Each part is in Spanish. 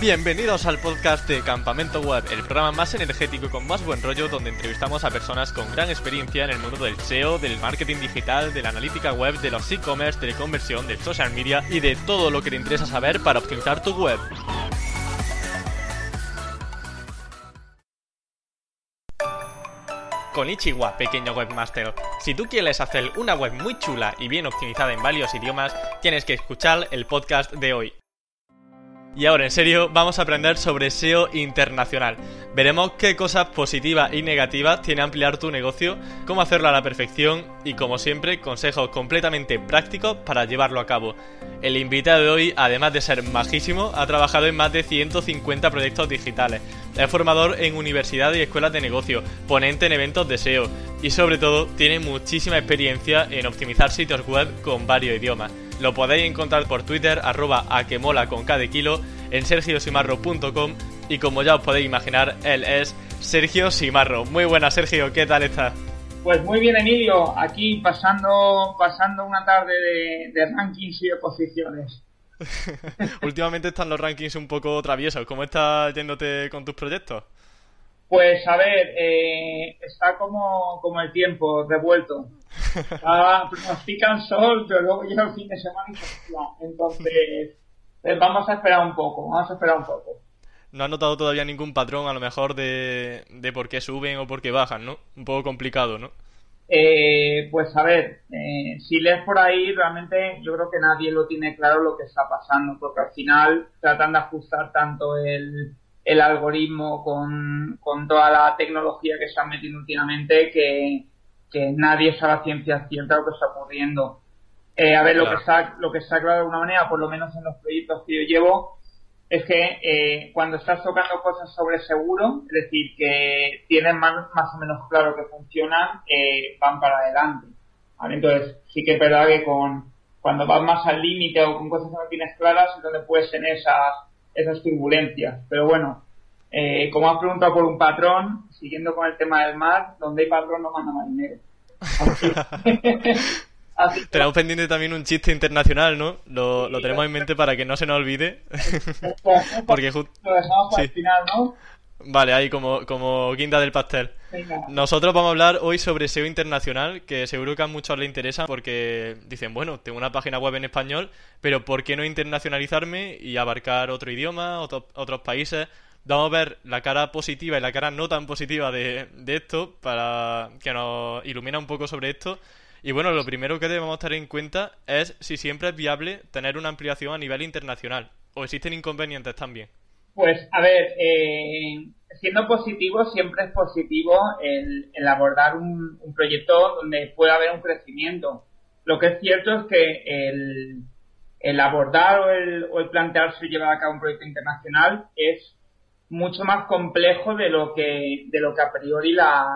Bienvenidos al podcast de Campamento Web, el programa más energético y con más buen rollo donde entrevistamos a personas con gran experiencia en el mundo del SEO, del marketing digital, de la analítica web, de los e-commerce, de la conversión, del social media y de todo lo que te interesa saber para optimizar tu web. Ichiwa, pequeño webmaster. Si tú quieres hacer una web muy chula y bien optimizada en varios idiomas, tienes que escuchar el podcast de hoy. Y ahora, en serio, vamos a aprender sobre SEO internacional. Veremos qué cosas positivas y negativas tiene ampliar tu negocio, cómo hacerlo a la perfección y, como siempre, consejos completamente prácticos para llevarlo a cabo. El invitado de hoy, además de ser majísimo, ha trabajado en más de 150 proyectos digitales. Es formador en universidades y escuelas de negocio, ponente en eventos de SEO y, sobre todo, tiene muchísima experiencia en optimizar sitios web con varios idiomas. Lo podéis encontrar por Twitter, arroba a que mola con cada kilo, en sergiosimarro.com y como ya os podéis imaginar, él es Sergio Simarro. Muy buenas, Sergio, ¿qué tal estás? Pues muy bien, Emilio, aquí pasando, pasando una tarde de, rankings y de posiciones. Últimamente están los rankings un poco traviesos. ¿Cómo estás yéndote con tus proyectos? Pues a ver, eh, está como, como el tiempo, revuelto. Ah, pronostican sol, pero luego llega el fin de semana y se Entonces, eh, vamos a esperar un poco, vamos a esperar un poco. No has notado todavía ningún patrón, a lo mejor, de, de por qué suben o por qué bajan, ¿no? Un poco complicado, ¿no? Eh, pues a ver, eh, si lees por ahí, realmente yo creo que nadie lo tiene claro lo que está pasando, porque al final tratan de ajustar tanto el, el algoritmo con, toda la tecnología que se han metido últimamente que, nadie sabe a ciencia cierta lo que está ocurriendo. Eh, a ver, lo, que está, lo que está claro de alguna manera, por lo menos en los proyectos que yo llevo, es que eh, cuando estás tocando cosas sobre seguro, es decir, que tienen más, más o menos claro que funcionan, eh, van para adelante. Entonces, sí que es verdad que con, cuando vas más al límite o con cosas que no tienes claras, es donde puedes tener esas esas turbulencias. Pero bueno, eh, como has preguntado por un patrón, siguiendo con el tema del mar, donde hay patrón no manda marinero. Tenemos pendiente también un chiste internacional, ¿no? Lo, lo tenemos en mente para que no se nos olvide. Porque justo... Lo dejamos para el final, ¿no? Vale, ahí como, como guinda del pastel. Nosotros vamos a hablar hoy sobre SEO internacional, que seguro que a muchos les interesa porque dicen, bueno, tengo una página web en español, pero ¿por qué no internacionalizarme y abarcar otro idioma, otros países? Vamos a ver la cara positiva y la cara no tan positiva de, de esto para que nos ilumina un poco sobre esto. Y bueno, lo primero que debemos tener en cuenta es si siempre es viable tener una ampliación a nivel internacional o existen inconvenientes también. Pues, a ver, eh, siendo positivo, siempre es positivo el, abordar un, proyecto donde pueda haber un crecimiento. Lo que es cierto es que el, abordar o el, o el plantearse llevar a cabo un proyecto internacional es mucho más complejo de lo que, de lo que a priori la,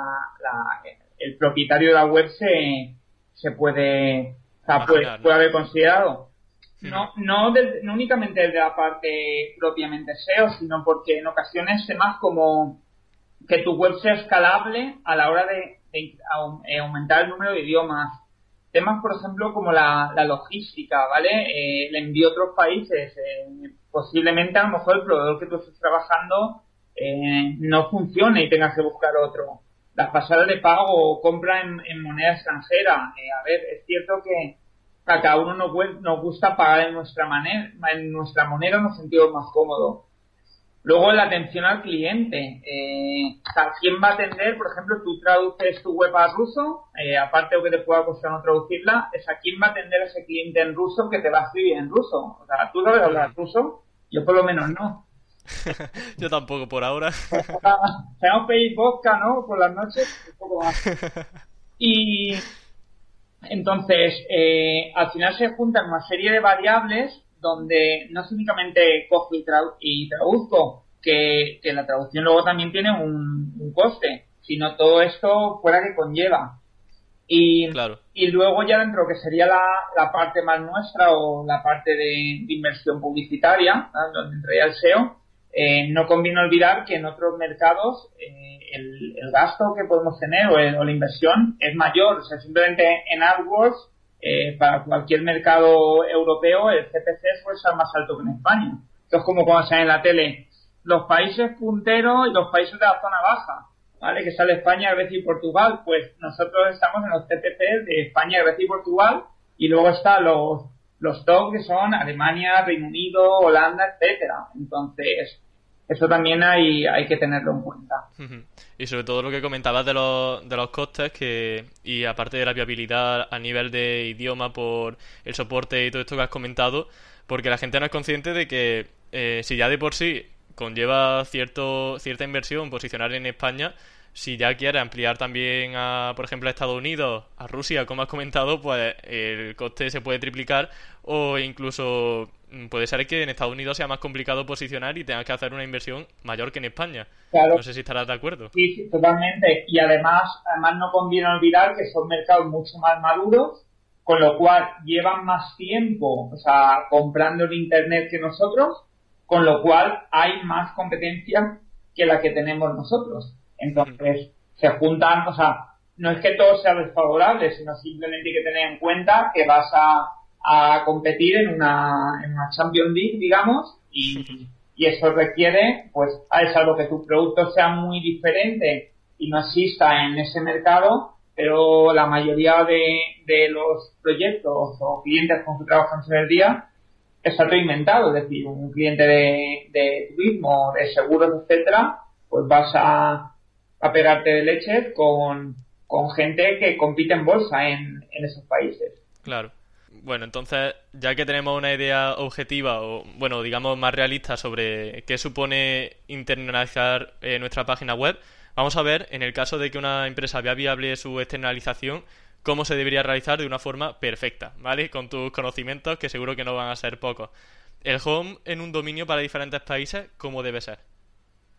el propietario de la web se, se puede, puede haber considerado. No, no, no únicamente desde la parte propiamente SEO, sino porque en ocasiones es más como que tu web sea escalable a la hora de, eh, aumentar el número de idiomas. Temas, por ejemplo, como la, logística, ¿vale? Eh, el envío a otros países. Eh, posiblemente, a lo mejor, el proveedor que tú estés trabajando eh, no funcione y tengas que buscar otro. Las pasadas de pago o compra en, moneda extranjera. a ver, es cierto que a cada uno nos, gusta pagar en nuestra manera, en nuestra moneda nos sentimos más cómodos. Luego la atención al cliente. Eh, ¿Quién va a atender? Por ejemplo, tú traduces tu web a ruso, eh, aparte de que te pueda costar no traducirla, es a quién va a atender ese cliente en ruso que te va a escribir en ruso. O sea, ¿tú sabes hablar ruso? Yo por lo menos no. Yo tampoco por ahora. Tenemos pedir vodka, ¿no? Por las noches, un poco más. Y entonces, eh, al final se juntan una serie de variables donde no es únicamente cojo y, traduzco, que, la traducción luego también tiene un, coste, sino todo esto fuera que conlleva. Y, y luego ya dentro lo que sería la, parte más nuestra o la parte de, inversión publicitaria, donde entraría el SEO, eh, no conviene olvidar que en otros mercados eh, el, gasto que podemos tener o, la inversión es mayor. O sea, simplemente en AdWords, eh, para cualquier mercado europeo, el CPC suele ser más alto que en España. Esto es como cuando sale en la tele. Los países punteros y los países de la zona baja, ¿vale? Que sale España, Grecia y Portugal. Pues nosotros estamos en los TTP de España, Grecia y Portugal. Y luego están los, los top que son Alemania, Reino Unido, Holanda, etcétera. Entonces, eso también hay, hay que tenerlo en cuenta. Y sobre todo lo que comentabas de los, de los costes, que y aparte de la viabilidad a nivel de idioma por el soporte y todo esto que has comentado, porque la gente no es consciente de que eh, si ya de por sí conlleva cierto, cierta inversión posicionar en España, si ya quiere ampliar también a, por ejemplo, a Estados Unidos, a Rusia, como has comentado, pues el coste se puede triplicar o incluso mm, puede ser que en Estados Unidos sea más complicado posicionar y tengas que hacer una inversión mayor que en España. No sé si estarás de acuerdo. Sí, sí, totalmente. Y además, además no conviene olvidar que son mercados mucho más maduros, con lo cual llevan más tiempo, o sea, comprando en Internet que nosotros, con lo cual hay más competencia que la que tenemos nosotros. Entonces, se juntan, o sea, no es que todo sea desfavorable, sino simplemente hay que tener en cuenta que vas a, a competir en una, en una Champions League, digamos, y, y eso requiere, pues, es algo que tu producto sea muy diferente y no exista en ese mercado, pero la mayoría de, de los proyectos o clientes con que trabajamos en el día todo inventado, es decir, un cliente de, de turismo, de seguros, etcétera, pues vas a, a pegarte de leche con, gente que compite en bolsa en, en esos países. Claro. Bueno, entonces, ya que tenemos una idea objetiva o, bueno, digamos más realista sobre qué supone internalizar eh, nuestra página web, vamos a ver, en el caso de que una empresa vea viable su externalización, cómo se debería realizar de una forma perfecta, ¿vale? Con tus conocimientos, que seguro que no van a ser pocos. El home en un dominio para diferentes países, ¿cómo debe ser?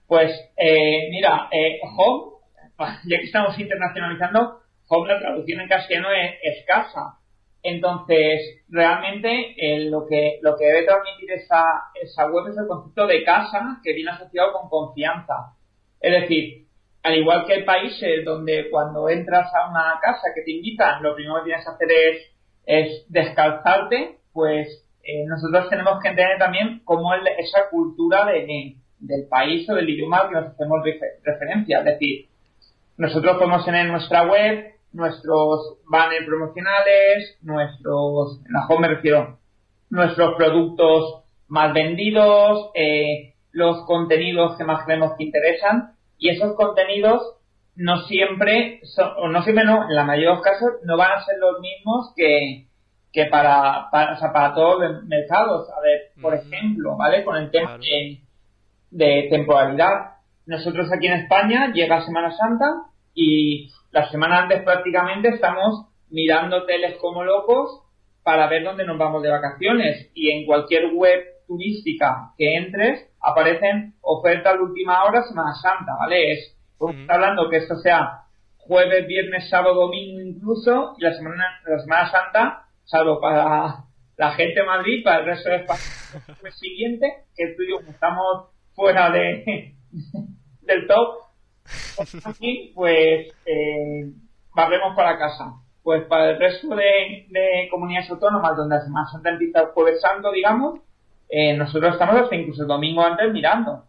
Pues, eh, mira, eh, home, ya que estamos internacionalizando, home la traducción en castellano es, escasa. Entonces, realmente eh, lo que lo que debe transmitir esa, esa web es el concepto de casa que viene asociado con confianza. Es decir, al igual que hay países donde cuando entras a una casa que te invitan, lo primero que tienes que hacer es, es descalzarte, pues eh, nosotros tenemos que entender también cómo es esa cultura de, del país o del idioma al que nos hacemos referencia. Es decir, nosotros podemos tener en nuestra web nuestros banners promocionales, nuestros, home me refiero, nuestros productos más vendidos, eh, los contenidos que más creemos que interesan y esos contenidos no siempre, son, o no siempre no, en la mayoría de los casos no van a ser los mismos que, que para, para, o sea, para todos los mercados. A ver, por ejemplo, ¿vale? Con el tema de, de temporalidad. Nosotros aquí en España llega Semana Santa y la semana antes prácticamente estamos mirando hoteles como locos para ver dónde nos vamos de vacaciones y en cualquier web turística que entres aparecen ofertas de última hora Semana Santa, ¿vale? Es, hablando que esto sea jueves, viernes, sábado, domingo incluso y la semana, la semana Santa, salvo para la gente de Madrid, para el resto de España, el siguiente, que tú y yo estamos fuera de del top, aquí pues eh, volvemos para casa. Pues para el resto de, comunidades autónomas donde la Semana Santa empieza el jueves santo, digamos, eh, nosotros estamos hasta incluso el domingo antes mirando.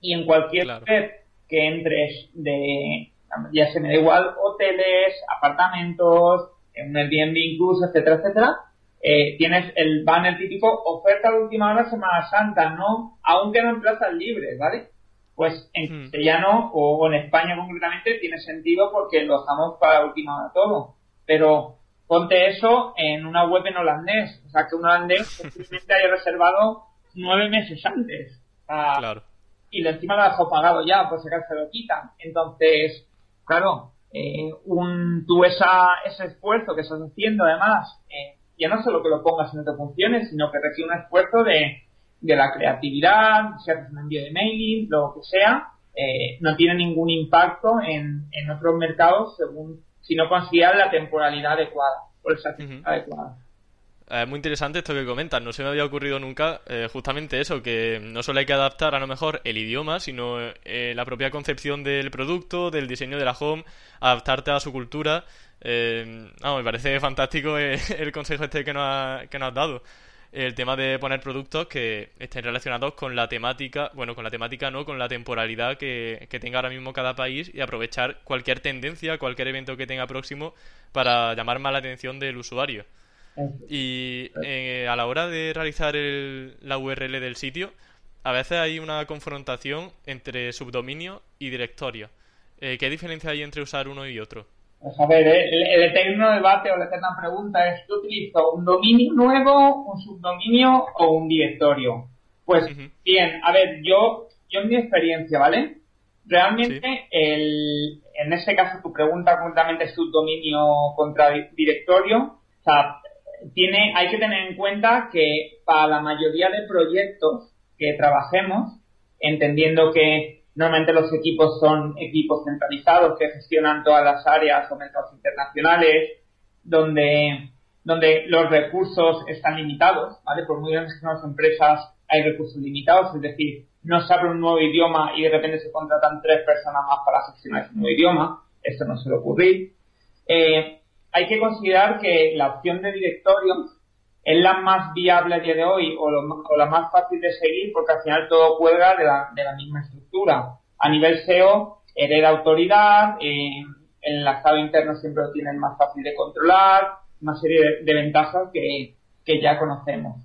Y en cualquier web que entres de, ya se me da igual, hoteles, apartamentos, en un Airbnb incluso, etcétera, etcétera, eh, tienes el banner típico oferta de última hora Semana Santa, no, aún quedan plazas libres, ¿vale? Pues en hmm. castellano o en España concretamente tiene sentido porque lo dejamos para última hora todo. Pero ponte eso en una web en holandés, o sea que un holandés simplemente haya reservado nueve meses antes. claro. Y lo encima lo dejado pagado ya, por si acaso se lo quitan. Entonces, claro, eh, un, tú esa, ese esfuerzo que estás haciendo además eh, ya no solo que lo pongas en te funcione, sino que requiere un esfuerzo de, de la creatividad, si haces un envío de mailing, lo que sea, eh, no tiene ningún impacto en, en otros mercados según si no la temporalidad adecuada o el adecuada. Es muy interesante esto que comentas. No se me había ocurrido nunca eh, justamente eso, que no solo hay que adaptar a lo mejor el idioma, sino eh, la propia concepción del producto, del diseño de la home, adaptarte a su cultura. Eh, me parece fantástico el consejo este que nos, que nos has dado. El tema de poner productos que estén relacionados con la temática, bueno, con la temática no, con la temporalidad que, que tenga ahora mismo cada país y aprovechar cualquier tendencia, cualquier evento que tenga próximo para llamar más la atención del usuario. Y eh, a la hora de realizar la URL del sitio, a veces hay una confrontación entre subdominio y directorio. Eh, ¿Qué diferencia hay entre usar uno y otro? Pues a ver, el, eterno debate o la eterna pregunta es, ¿yo utilizo un dominio nuevo, un subdominio o un directorio? Pues bien, a ver, yo, yo en mi experiencia, ¿vale? Realmente, el, en ese caso, tu pregunta completamente subdominio contra directorio, o sea, tiene, hay que tener en cuenta que para la mayoría de proyectos que trabajemos, entendiendo que normalmente los equipos son equipos centralizados que gestionan todas las áreas o mercados internacionales, donde, donde los recursos están limitados, ¿vale? Por muy grandes que sean las empresas, hay recursos limitados, es decir, no se abre un nuevo idioma y de repente se contratan tres personas más para gestionar ese nuevo idioma, esto no suele ocurrir. Eh, hay que considerar que la opción de directorio es la más viable a día de hoy o, la más fácil de seguir porque al final todo cuelga de la, de la misma estructura. A nivel SEO, hereda autoridad, eh, el enlazado interno siempre lo tienen más fácil de controlar, una serie de, ventajas que, que, ya conocemos.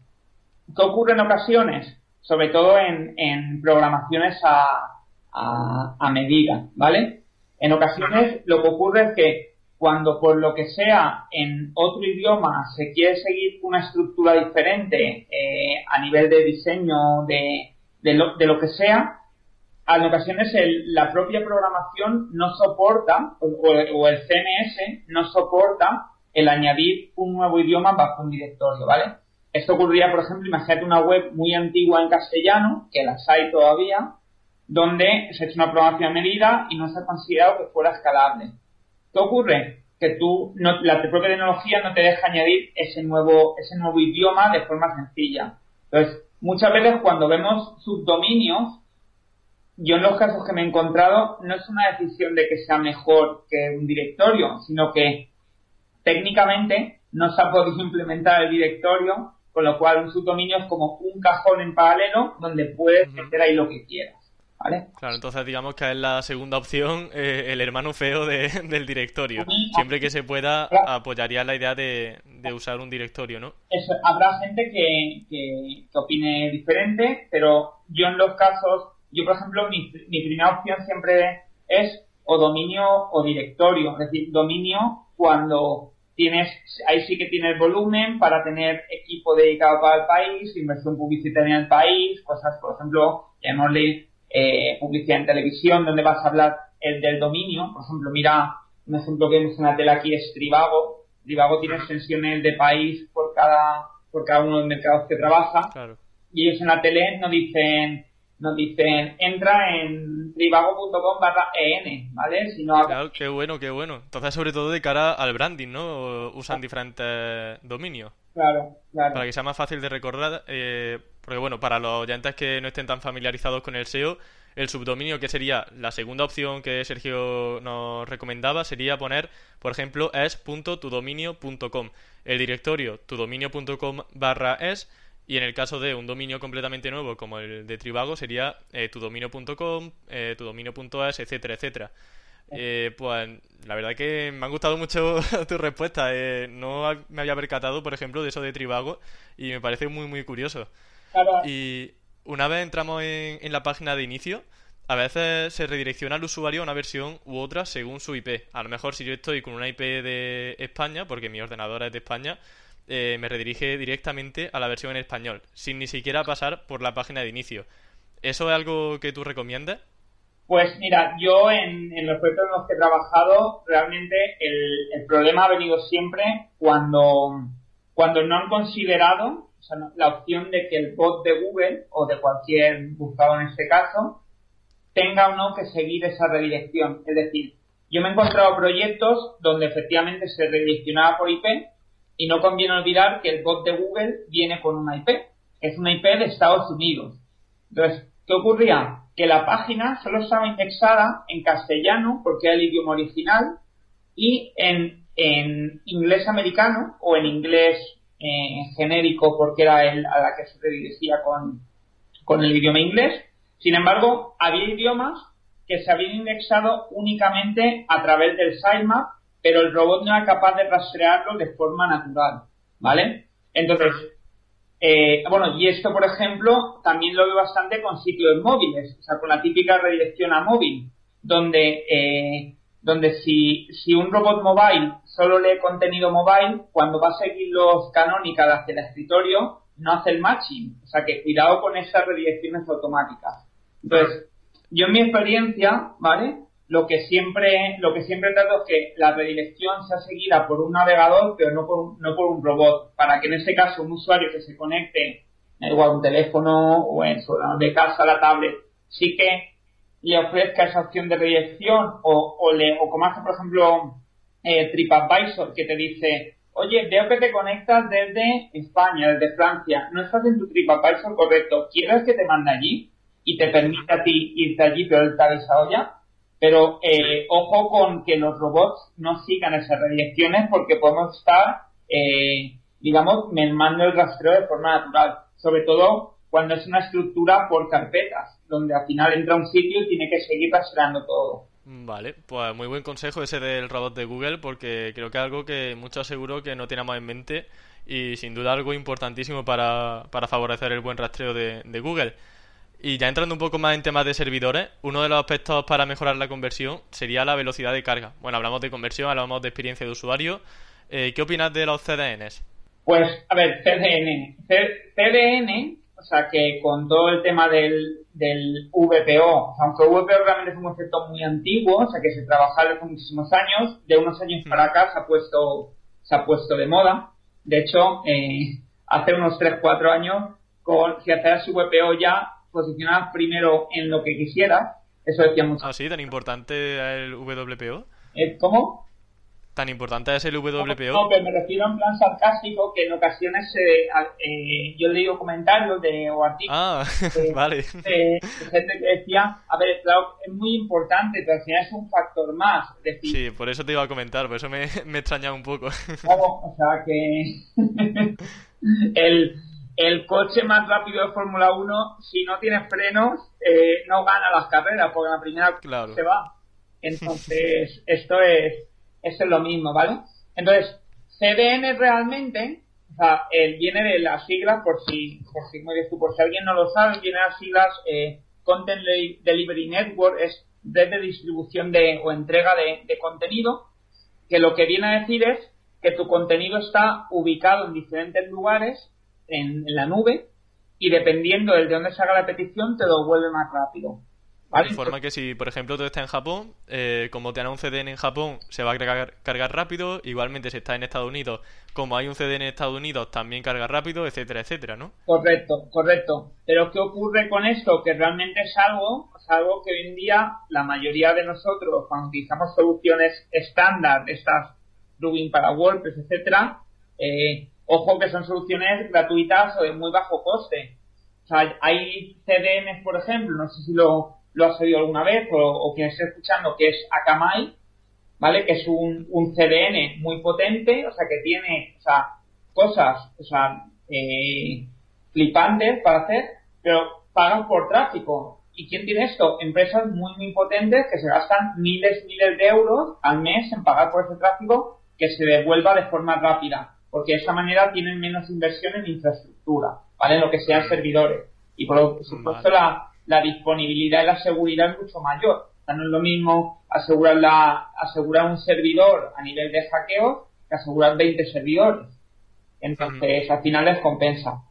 ¿Qué ocurre en ocasiones? Sobre todo en, en programaciones a, a, a medida, ¿vale? En ocasiones lo que ocurre es que cuando por lo que sea en otro idioma se quiere seguir una estructura diferente eh, a nivel de diseño, de, de, lo, de, lo, que sea, en ocasiones el, la propia programación no soporta, o, el CMS no soporta el añadir un nuevo idioma bajo un directorio, ¿vale? Esto ocurriría, por ejemplo, imagínate una web muy antigua en castellano, que las hay todavía, donde se ha hecho una programación a medida y no se ha considerado que fuera escalable ¿Qué ocurre? Que tú, no, la propia tecnología no te deja añadir ese nuevo, ese nuevo idioma de forma sencilla. Entonces, muchas veces cuando vemos subdominios, yo en los casos que me he encontrado, no es una decisión de que sea mejor que un directorio, sino que técnicamente no se ha podido implementar el directorio, con lo cual un subdominio es como un cajón en paralelo donde puedes meter ahí lo que quieras. Claro, entonces digamos que es la segunda opción, eh, el hermano feo del directorio. Siempre que se pueda, apoyaría la idea de, usar un directorio, ¿no? habrá gente que, que, opine diferente, pero yo en los casos, yo por ejemplo, mi, mi primera opción siempre es o dominio o directorio, es decir, dominio cuando tienes, ahí sí que tienes volumen para tener equipo dedicado para el país, inversión publicitaria en el país, cosas, por ejemplo, llamémosle eh, publicidad en televisión, donde vas a hablar el del dominio. Por ejemplo, mira, un ejemplo que vemos en la tele aquí es Trivago. Trivago tiene extensiones de país por cada, por cada uno de los mercados que trabaja. Y ellos en la tele nos dicen, nos dicen, entra en trivago.com barra EN, ¿vale? Si no Claro, qué bueno, qué bueno. Entonces, sobre todo de cara al branding, ¿no? Usan diferentes dominios. Claro, claro. Para que sea más fácil de recordar, eh, porque bueno, para los oyentes que no estén tan familiarizados con el SEO, el subdominio que sería la segunda opción que Sergio nos recomendaba sería poner, por ejemplo, es.tudominio.com. El directorio tudominio.com barra es y en el caso de un dominio completamente nuevo como el de Trivago sería eh, tudominio.com, eh, tudominio.es, etcétera, etcétera. Eh, pues la verdad que me han gustado mucho tus respuestas. Eh, no me había percatado, por ejemplo, de eso de Trivago y me parece muy, muy curioso. Y una vez entramos en, la página de inicio, a veces se redirecciona al usuario a una versión u otra según su IP. A lo mejor si yo estoy con una IP de España, porque mi ordenador es de España, eh, me redirige directamente a la versión en español, sin ni siquiera pasar por la página de inicio. ¿Eso es algo que tú recomiendas? Pues mira, yo en, los proyectos en los que he trabajado, realmente el, el problema ha venido siempre cuando, cuando no han considerado la opción de que el bot de Google o de cualquier buscador en este caso tenga o no que seguir esa redirección. Es decir, yo me he encontrado proyectos donde efectivamente se redireccionaba por IP y no conviene olvidar que el bot de Google viene con una IP. Es una IP de Estados Unidos. Entonces, ¿qué ocurría? Que la página solo estaba indexada en castellano porque era el idioma original y en, en inglés americano o en inglés eh, genérico porque era él a la que se dirigía con, con el idioma inglés. Sin embargo, había idiomas que se habían indexado únicamente a través del sitemap, pero el robot no era capaz de rastrearlo de forma natural, ¿vale? Entonces, eh, bueno, y esto, por ejemplo, también lo veo bastante con sitios móviles, o sea, con la típica redirección a móvil, donde, eh, donde si, si un robot mobile solo lee contenido mobile, cuando va a seguir los canónicas hacia el escritorio, no hace el matching. O sea que cuidado con esas redirecciones automáticas. Entonces, yo en mi experiencia, ¿vale? Lo que siempre, lo que siempre trato es que la redirección sea seguida por un navegador, pero no por no por un robot, para que en este caso un usuario que se conecte, igual un teléfono o en de casa, la tablet, sí que le ofrezca esa opción de redirección o, o, le, o como hace por ejemplo eh, TripAdvisor, que te dice, oye, veo que te conectas desde España, desde Francia, no estás en tu TripAdvisor correcto, ¿quieres que te mande allí? Y te permite a ti irte allí, pero avisado ya. Pero eh, ojo con que los robots no sigan esas redirecciones porque podemos estar, eh, digamos, mermando el rastreo de forma natural. Sobre todo cuando es una estructura por carpetas, donde al final entra un sitio y tiene que seguir rastreando todo. Vale, pues muy buen consejo ese del robot de Google porque creo que es algo que muchos seguro que no teníamos en mente y sin duda algo importantísimo para, para favorecer el buen rastreo de, de, Google. Y ya entrando un poco más en temas de servidores, uno de los aspectos para mejorar la conversión sería la velocidad de carga. Bueno, hablamos de conversión, hablamos de experiencia de usuario. Eh, ¿Qué opinas de los CDNs? Pues, a ver, CDN. CDN o sea que con todo el tema del, del VPO, aunque VPO realmente es un concepto muy antiguo, o sea que se trabaja desde muchísimos años, de unos años para acá se ha puesto, se ha puesto de moda. De hecho, eh, hace unos 3-4 años, con, si hacías VPO ya, posicionabas primero en lo que quisieras. Eso decía mucho. Ah, sí, tan importante el WPO. Eh, ¿Cómo? Tan importante es el WPO. No, pero me refiero en plan sarcástico que en ocasiones eh, eh, yo comentarios de, o artículos ah, vale. de, gente que decía, a ver, claro, es muy importante, pero al final es un factor más. decir, sí, por eso te iba a comentar, por eso me, me extrañaba un poco. Claro, o sea que el, el coche más rápido de Fórmula 1, si no tiene frenos, eh, no gana las carreras, porque la primera claro. se va. Entonces, esto es eso es lo mismo, ¿vale? Entonces, CDN realmente, o sea, él viene de las siglas, por si, por si, por si alguien no lo sabe, viene de las siglas eh, Content Delivery Network, es red de distribución de, o entrega de, contenido, que lo que viene a decir es que tu contenido está ubicado en diferentes lugares en, en la nube y dependiendo de dónde se haga la petición te lo vuelve más rápido. De forma que si, por ejemplo, tú estás en Japón, eh, como te dan un CDN en Japón, se va a cargar, cargar, rápido. Igualmente, si estás en Estados Unidos, como hay un CDN en Estados Unidos, también carga rápido, etcétera, etcétera, ¿no? Correcto, correcto. Pero ¿qué ocurre con esto? Que realmente es algo, es algo que hoy en día la mayoría de nosotros, cuando utilizamos soluciones estándar, estas plugin para WordPress, etcétera, eh, ojo que son soluciones gratuitas o de muy bajo coste. O sea, hay CDNs, por ejemplo, no sé si lo lo has oído alguna vez o, o quien esté escuchando, que es Akamai, ¿vale? Que es un, un CDN muy potente, o sea, que tiene, o sea, cosas, o sea, eh, flipantes para hacer, pero pagan por tráfico. ¿Y quién tiene esto? Empresas muy, muy potentes que se gastan miles, miles de euros al mes en pagar por ese tráfico que se devuelva de forma rápida, porque de esa manera tienen menos inversión en infraestructura, ¿vale? En lo que sean servidores. Y por supuesto la, la disponibilidad y la seguridad es mucho mayor. O sea, no es lo mismo asegurar, la, asegurar un servidor a nivel de hackeo que asegurar 20 servidores. Entonces, al final les compensa.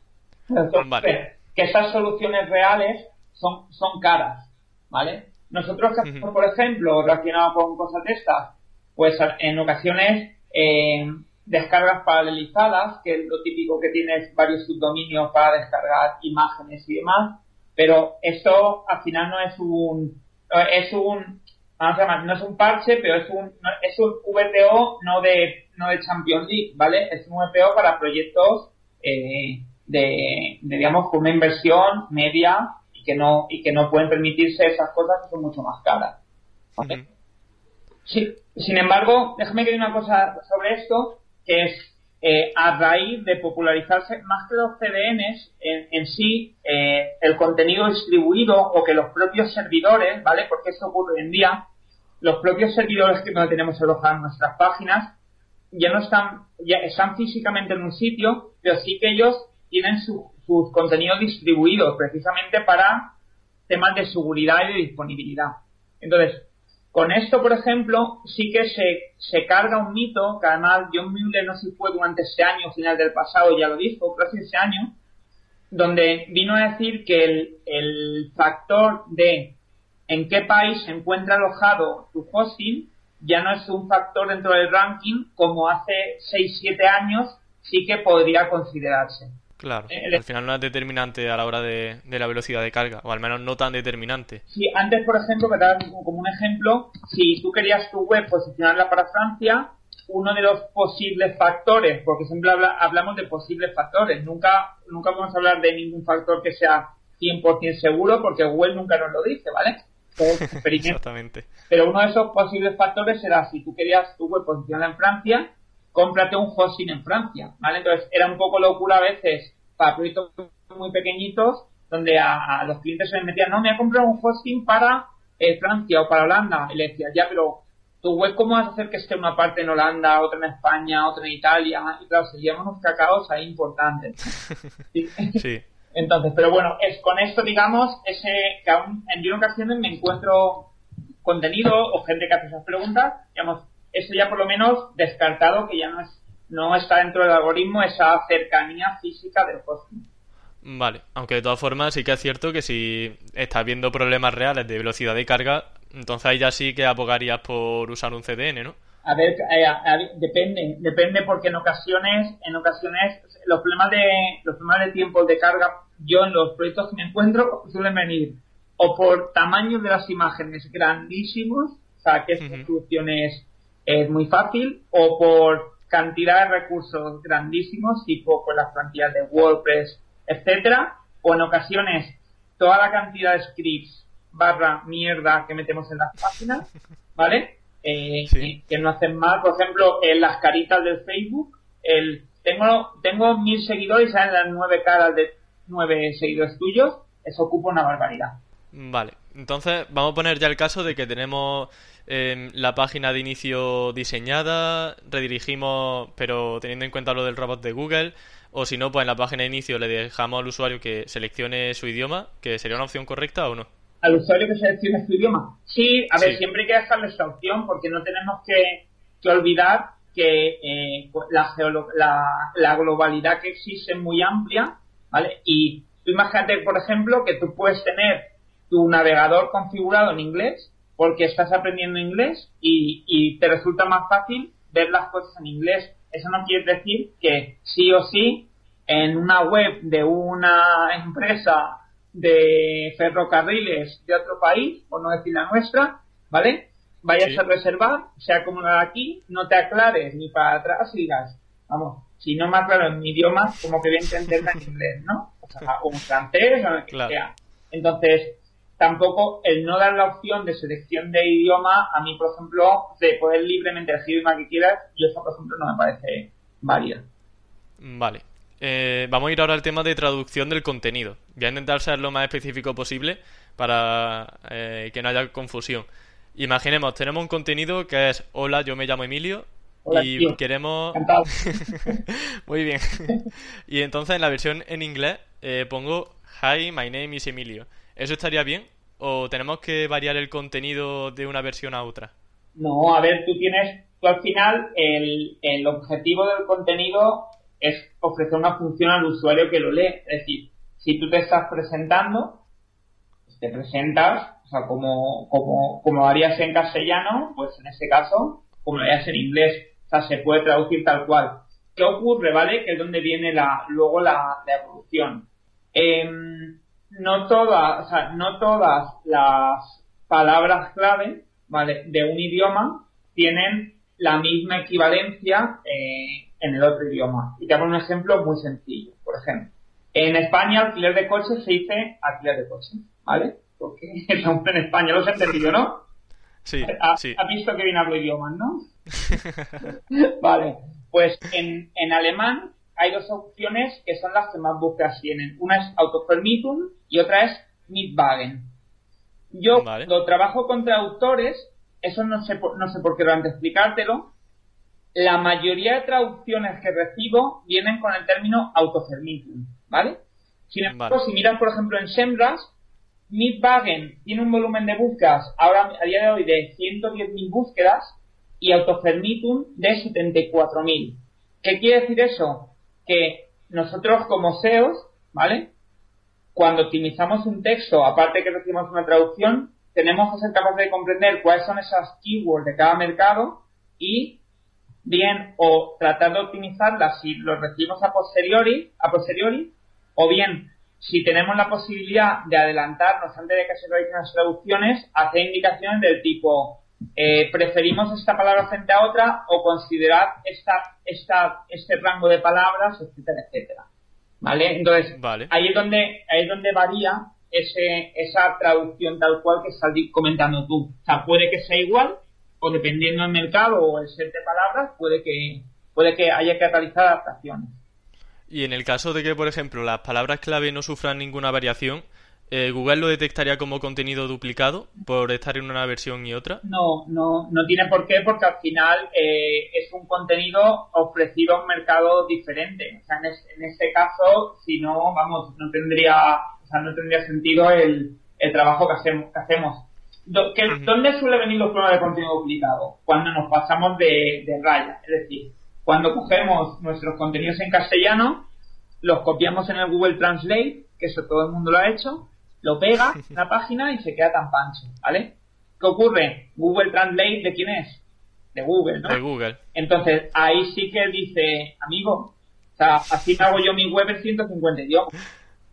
Entonces, vale. que esas soluciones reales son, son caras, ¿vale? Nosotros, por ejemplo, relacionado con cosas de estas, pues en ocasiones eh, descargas paralelizadas, que es lo típico que tienes varios subdominios para descargar imágenes y demás, pero esto al final no es un, es un, vamos a llamar, no es un parche, pero es un, es un VPO no de, no de Champions League, ¿vale? Es un VPO para proyectos, eh, de, de, digamos, con una inversión media y que no, y que no pueden permitirse esas cosas que son mucho más caras. ¿vale? Uh -huh. sí, sin embargo, déjame que diga una cosa sobre esto, que es, eh, a raíz de popularizarse más que los CDNs en, sí, eh, el contenido distribuido o que los propios servidores, ¿vale? Porque esto ocurre hoy en día, los propios servidores que no tenemos alojados en nuestras páginas ya no están, ya están físicamente en un sitio, pero sí que ellos tienen sus contenidos distribuidos precisamente para temas de seguridad y de disponibilidad. Entonces, con esto, por ejemplo, sí que se, se carga un mito, que además John Mueller no sé si fue durante ese año, final del pasado, ya lo dijo, casi ese año, donde vino a decir que el, el factor de en qué país se encuentra alojado tu hosting ya no es un factor dentro del ranking como hace 6-7 años sí que podría considerarse. Claro, eh, al final no es determinante a la hora de, la velocidad de carga, o al menos no tan determinante. Sí, antes, por ejemplo, que te como un ejemplo, si tú querías tu web posicionarla para Francia, uno de los posibles factores, porque siempre hablamos de posibles factores, nunca, nunca vamos a hablar de ningún factor que sea 100% seguro, porque Google nunca nos lo dice, ¿vale? Exactamente. Pero uno de esos posibles factores será si tú querías tu web posicionada en Francia, cómprate un hosting en Francia, ¿vale? Entonces era un poco locura a veces para proyectos muy pequeñitos donde a, los clientes se les metían, no, me voy a comprar un hosting para eh, Francia o para Holanda. Y le decía, ya, pero tu web, ¿cómo vas a hacer que esté una parte en Holanda, otra en España, otra en Italia? Y claro, seríamos unos cacaos ahí importantes. sí. Entonces, pero bueno, es con esto, digamos, ese que aún en ocasiones me encuentro contenido o gente que hace esas preguntas, digamos, eso ya por lo menos descartado que ya no es no está dentro del algoritmo esa cercanía física del hosting. Vale, aunque de todas formas sí que es cierto que si estás viendo problemas reales de velocidad de carga, entonces ahí ya sí que abogarías por usar un CDN, ¿no? A ver, eh, depende, depende porque en ocasiones, en ocasiones los problemas de los problemas de tiempo de carga, yo en los proyectos que me encuentro suelen venir o por tamaño de las imágenes grandísimos, o sea que esta solución es, muy fácil, o por cantidad de recursos grandísimos, tipo con las plantillas de WordPress, etcétera, o en ocasiones toda la cantidad de scripts barra mierda que metemos en las páginas, ¿vale? Eh, que no hacen mal, por ejemplo, en las caritas del Facebook, el tengo tengo mil seguidores y salen las nueve caras de nueve seguidores tuyos, eso ocupa una barbaridad. Vale, entonces vamos a poner ya el caso de que tenemos em, la página de inicio diseñada, redirigimos, pero teniendo en cuenta lo del robot de Google, o si no, pues en la página de inicio le dejamos al usuario que seleccione su idioma, que sería una opción correcta o no al usuario que seleccione su idioma. Sí, a ver, siempre hay que dejarle esa opción porque no tenemos que, olvidar que eh, pues, la, la, globalidad que existe es muy amplia, ¿vale? Y tú imagínate, por ejemplo, que tú puedes tener tu navegador configurado en inglés porque estás aprendiendo inglés y, y te resulta más fácil ver las cosas en inglés. Eso no quiere decir que sí o sí en una web de una empresa de ferrocarriles de otro país, por no decir la nuestra, ¿vale? Vayas a reservar, sea acomodar aquí, no te aclares ni para atrás y digas, vamos, si no me aclaro en mi idioma, como que voy a entenderla en inglés, ¿no? O sea, un francés o lo que sea. Entonces, tampoco el no dar la opción de selección de idioma, a mí, por ejemplo, de poder libremente elegir el idioma que quieras, yo eso, por ejemplo, no me parece válido. Vale. Eh, vamos a ir ahora al tema de traducción del contenido. Voy a intentar ser lo más específico posible para eh, que no haya confusión. Imaginemos, tenemos un contenido que es Hola, yo me llamo Emilio y queremos... Muy bien. y entonces en la versión en inglés eh, pongo Hi, my name is Emilio. ¿Eso estaría bien? ¿O tenemos que variar el contenido de una versión a otra? No, a ver, tú tienes, tú al final el, el objetivo del contenido es ofrecer una función al usuario que lo lee. Es decir, si tú te estás presentando, te presentas, o sea, como, como, como harías en castellano, pues en este caso, como lo harías en inglés. O sea, se puede traducir tal cual. ¿Qué ocurre, vale? Que es donde viene la, luego la, evolución. Em, no todas, o sea, no todas las palabras clave, ¿vale? De un idioma tienen la misma equivalencia eh, en el otro idioma. Y te hago un ejemplo muy sencillo. Por ejemplo, en España alquiler de coches se dice alquiler de coches, ¿vale? Porque en España lo has entendido, ¿no? Sí, ¿Has, visto que bien hablo idiomas, no? vale, pues en, en alemán hay dos opciones que son las que más búsquedas tienen. Una es Autovermietung y otra es Mietwagen. Yo cuando trabajo con traductores, eso no sé, no sé por qué de explicártelo, la mayoría de traducciones que recibo vienen con el término Autovermietung, ¿vale? Sin embargo, si miras, por ejemplo, en Sembras, Mietwagen tiene un volumen de búsquedas ahora a día de hoy de 110.000 búsquedas y Autovermietung de 74.000. ¿Qué quiere decir eso? Que nosotros como SEOs, ¿vale? Cuando optimizamos un texto, aparte que recibimos una traducción, tenemos que ser capaces de comprender cuáles son esas keywords de cada mercado y bien o tratar de optimizarlas si los recibimos a posteriori, a posteriori o bien si tenemos la posibilidad de adelantarnos antes de que se realicen las traducciones, hacer indicaciones del tipo eh, preferimos esta palabra frente a otra o considerar esta, esta, este rango de palabras, etcétera, etcétera. ¿Vale? Entonces, ahí es donde, ahí es donde varía ese, esa traducción tal cual que estás comentando tú. O sea, puede que sea igual, o dependiendo del mercado o el set de palabras, puede que, puede que haya que realizar adaptaciones. Y en el caso de que, por ejemplo, las palabras clave no sufran ninguna variación, eh, ¿Google lo detectaría como contenido duplicado por estar en una versión y otra? No, no, no tiene por qué, porque al final eh, es un contenido ofrecido a un mercado diferente. O sea, en, este caso, si no, vamos, no tendría, o sea, no tendría sentido el, el trabajo que hacemos. Que hacemos. ¿Dónde suele venir los problemas de contenido duplicado? Cuando nos pasamos de, de raya. Es decir, cuando cogemos nuestros contenidos en castellano, los copiamos en el Google Translate, que eso todo el mundo lo ha hecho, lo pega en la página y se queda tan pancho, ¿vale? ¿Qué ocurre? Google Translate, ¿de quién es? De Google, ¿no? De Google. Entonces, ahí sí que dice, amigo, o sea, así hago yo mi web en 150 idiomas.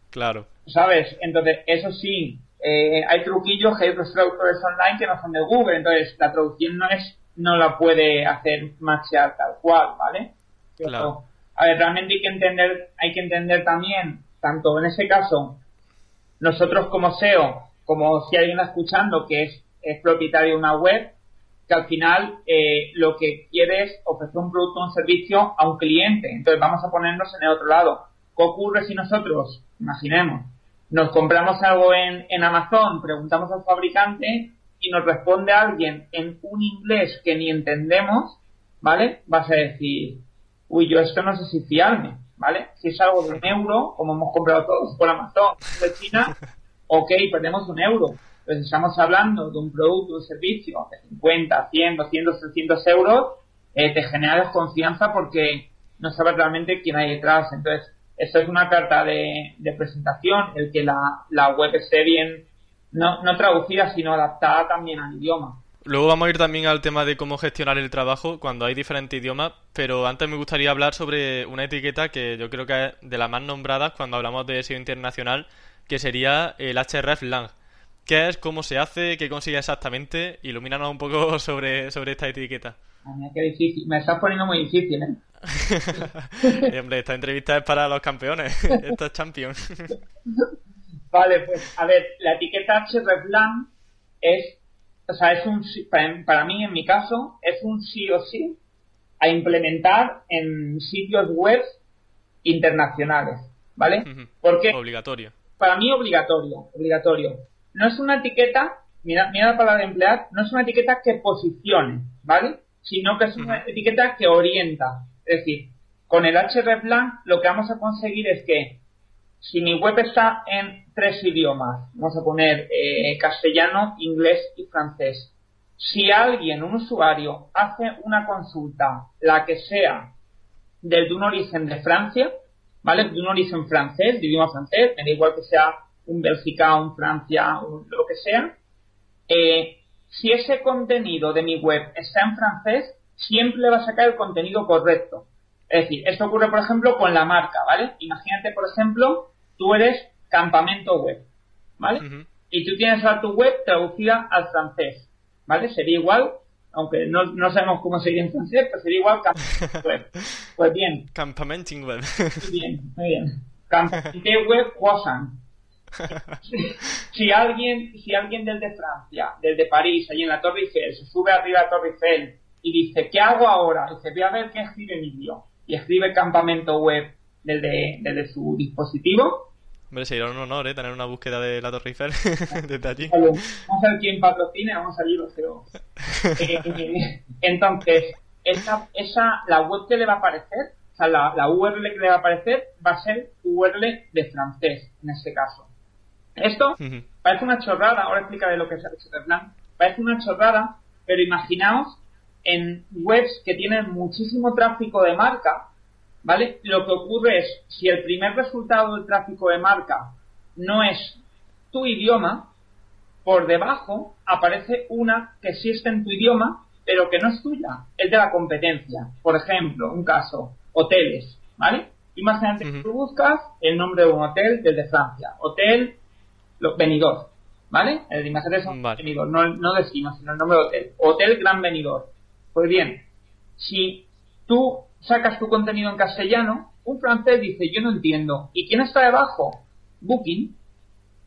Claro. ¿Sabes? Entonces, eso sí, eh, hay truquillos hay otros traductores online que no son de Google, entonces la traducción no es no la puede hacer machear tal cual, ¿vale? Claro. A ver, realmente hay que entender, hay que entender también, tanto en ese caso, nosotros como SEO, como si alguien está escuchando que es, propietario de una web, que al final eh, lo que quiere es ofrecer un producto o un servicio a un cliente. Entonces vamos a ponernos en el otro lado. ¿Qué ocurre si nosotros, imaginemos, nos compramos algo en, en Amazon, preguntamos al fabricante y nos responde alguien en un inglés que ni entendemos, ¿vale? Vas a decir, uy, yo esto no sé si fiarme. ¿Vale? Si es algo de un euro, como hemos comprado todos por Amazon de China, ok, perdemos un euro. Pero si estamos hablando de un producto, un servicio de 50, 100, 200, 300 euros, eh, te genera desconfianza porque no sabes realmente quién hay detrás. Entonces, eso es una carta de, presentación, el que la, la web esté bien, no, no traducida, sino adaptada también al idioma. Luego vamos a ir también al tema de cómo gestionar el trabajo cuando hay diferentes idiomas, pero antes me gustaría hablar sobre una etiqueta que yo creo que es de las más nombradas cuando hablamos de SEO internacional, que sería el hreflang. ¿Qué es? ¿Cómo se hace? ¿Qué consigue exactamente? Ilumínanos un poco sobre, sobre esta etiqueta. qué difícil. Me estás poniendo muy difícil, ¿eh? hombre, esta entrevista es para los campeones. Esto es champion. vale, pues a ver, la etiqueta hreflang es o sea, es un, para, mí, en mi caso, es un sí o sí a implementar en sitios web internacionales, ¿vale? Porque obligatorio. Para mí obligatorio, obligatorio. No es una etiqueta, mira, mira la palabra emplear, no es una etiqueta que posicione, ¿vale? Sino que es una etiqueta que orienta. Es decir, con el hreflang lo que vamos a conseguir es que si mi web está en tres idiomas, vamos a poner eh, castellano, inglés y francés, si alguien, un usuario, hace una consulta, la que sea, desde un origen de Francia, ¿vale? De un origen francés, de idioma francés, me da igual que sea un Bélgica, un Francia, lo que sea, eh, si ese contenido de mi web está en francés, siempre va a sacar el contenido correcto. Es decir, esto ocurre, por ejemplo, con la marca, ¿vale? Imagínate, por ejemplo, tú eres campamento web, ¿vale? Y tú tienes a tu web traducida al francés, ¿vale? Sería igual, aunque no, no sabemos cómo sería en francés, pero sería igual campamento web. Pues bien. Campamento web. Muy bien, muy bien. Campamento web croissant. si alguien, si alguien del de Francia, del de París, allí en la Torre Eiffel, se sube arriba a la Torre Eiffel y dice, ¿qué hago ahora? Dice, voy a ver qué escribe Emilio. Y escribe campamento web desde, desde su dispositivo. Hombre, sería un honor, ¿eh? Tener una búsqueda de la Torre Eiffel desde allí. Vamos a ver quién patrocina, vamos a los CEO. Eh, entonces, esa, esa, la web que le va a aparecer, o sea, la, la URL que le va a aparecer va a ser URL de francés, en este caso. Esto parece una chorrada, ahora explicaré lo que es el plan. Parece una chorrada, pero imaginaos en webs que tienen muchísimo tráfico de marca, ¿vale? Lo que ocurre es, si el primer resultado del tráfico de marca no es tu idioma, por debajo aparece una que existe en tu idioma, pero que no es tuya, es de la competencia. Por ejemplo, un caso, hoteles, ¿vale? Imagínate que tú buscas el nombre de un hotel desde Francia. Hotel Benidorm, ¿vale? El imagen es vale. no, no destino, sino el nombre de hotel. Hotel Gran Benidorm. Pues bien, si tú sacas tu contenido en castellano, un francés dice, yo no entiendo. ¿Y quién está debajo? Booking,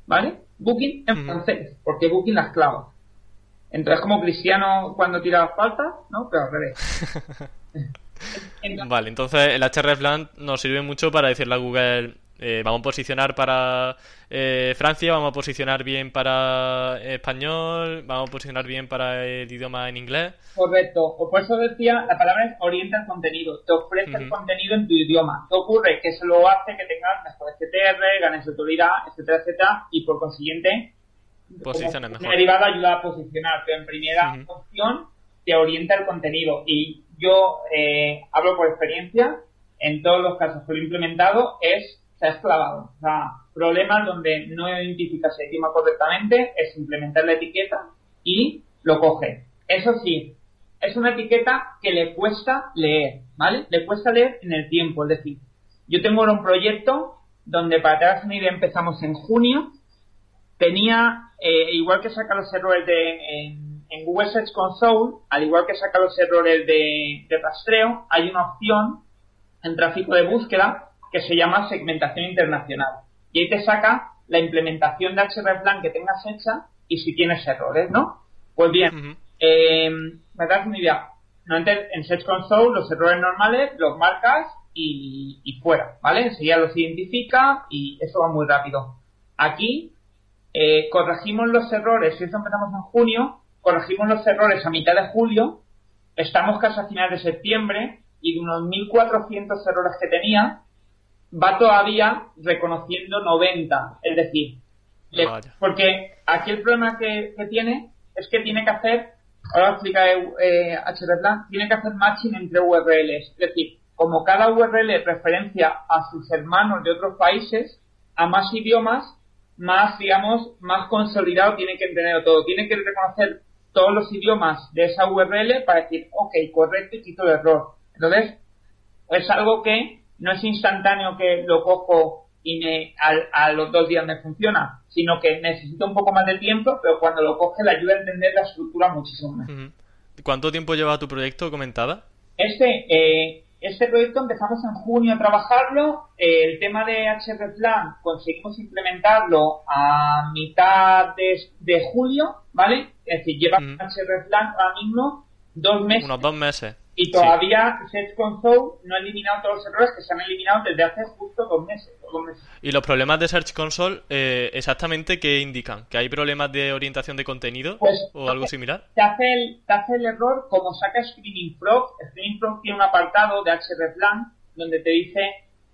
¿vale? Booking en francés, porque Booking las clava. Entonces, como Cristiano cuando tira falta, ¿no? Pero al revés. vale, entonces el hreflang nos sirve mucho para decirle a Google eh, vamos a posicionar para eh, Francia, vamos a posicionar bien para español, vamos a posicionar bien para el idioma en inglés. Correcto, por eso decía, la palabra es orienta el contenido, te ofrece el contenido en tu idioma. ¿Qué ocurre? Que eso lo hace que tengas mejor STR, ganes autoridad, etcétera, etcétera, y por consiguiente, posiciones mejor. derivada ayuda a posicionar, pero en primera opción te orienta el contenido. Y yo eh, hablo por experiencia, en todos los casos que lo he implementado, es se ha esclavado. O sea, problemas donde no identificas el idioma correctamente es implementar la etiqueta y lo coge. Eso sí, es una etiqueta que le cuesta leer, ¿vale? Le cuesta leer en el tiempo. Es decir, yo tengo ahora un proyecto donde para hagas una idea empezamos en junio. Tenía, eh, igual que saca los errores de, en, Google Search Console, al igual que saca los errores de, de rastreo, hay una opción en tráfico de búsqueda que se llama segmentación internacional. Y ahí te saca la implementación de hreflang que tengas hecha y si tienes errores, ¿no? Pues bien, eh, me das una idea. en Search Console los errores normales los marcas y, fuera, ¿vale? Enseguida los identifica y eso va muy rápido. Aquí eh, corregimos los errores, si eso empezamos en junio, corregimos los errores a mitad de julio, estamos casi a final de septiembre y de unos 1.400 errores que tenía, va todavía reconociendo 90. Es decir, porque aquí el problema que, tiene es que tiene que hacer, ahora explica eh, HRPlan, tiene que hacer matching entre URLs. Es decir, como cada URL referencia a sus hermanos de otros países, a más idiomas, más, digamos, más consolidado tiene que tener todo. Tiene que reconocer todos los idiomas de esa URL para decir, ok, correcto y quito el error. Entonces, es algo que no es instantáneo que lo cojo y me, a, los dos días me funciona, sino que necesito un poco más de tiempo, pero cuando lo coge le ayuda a entender la estructura muchísimo más. ¿Cuánto tiempo lleva tu proyecto comentada? Este, eh, este proyecto empezamos en junio a trabajarlo. Eh, el tema de hreflang conseguimos implementarlo a mitad de, julio, ¿vale? Es decir, lleva uh ahora mismo dos meses. Unos dos meses. Y todavía Search Console no ha eliminado todos los errores que se han eliminado desde hace justo dos meses. ¿Y los problemas de Search Console eh, exactamente qué indican? ¿Que hay problemas de orientación de contenido pues, o algo similar? Te hace, el, te hace el error como saca Screening Frog. Screening Frog tiene un apartado de hreflang donde te dice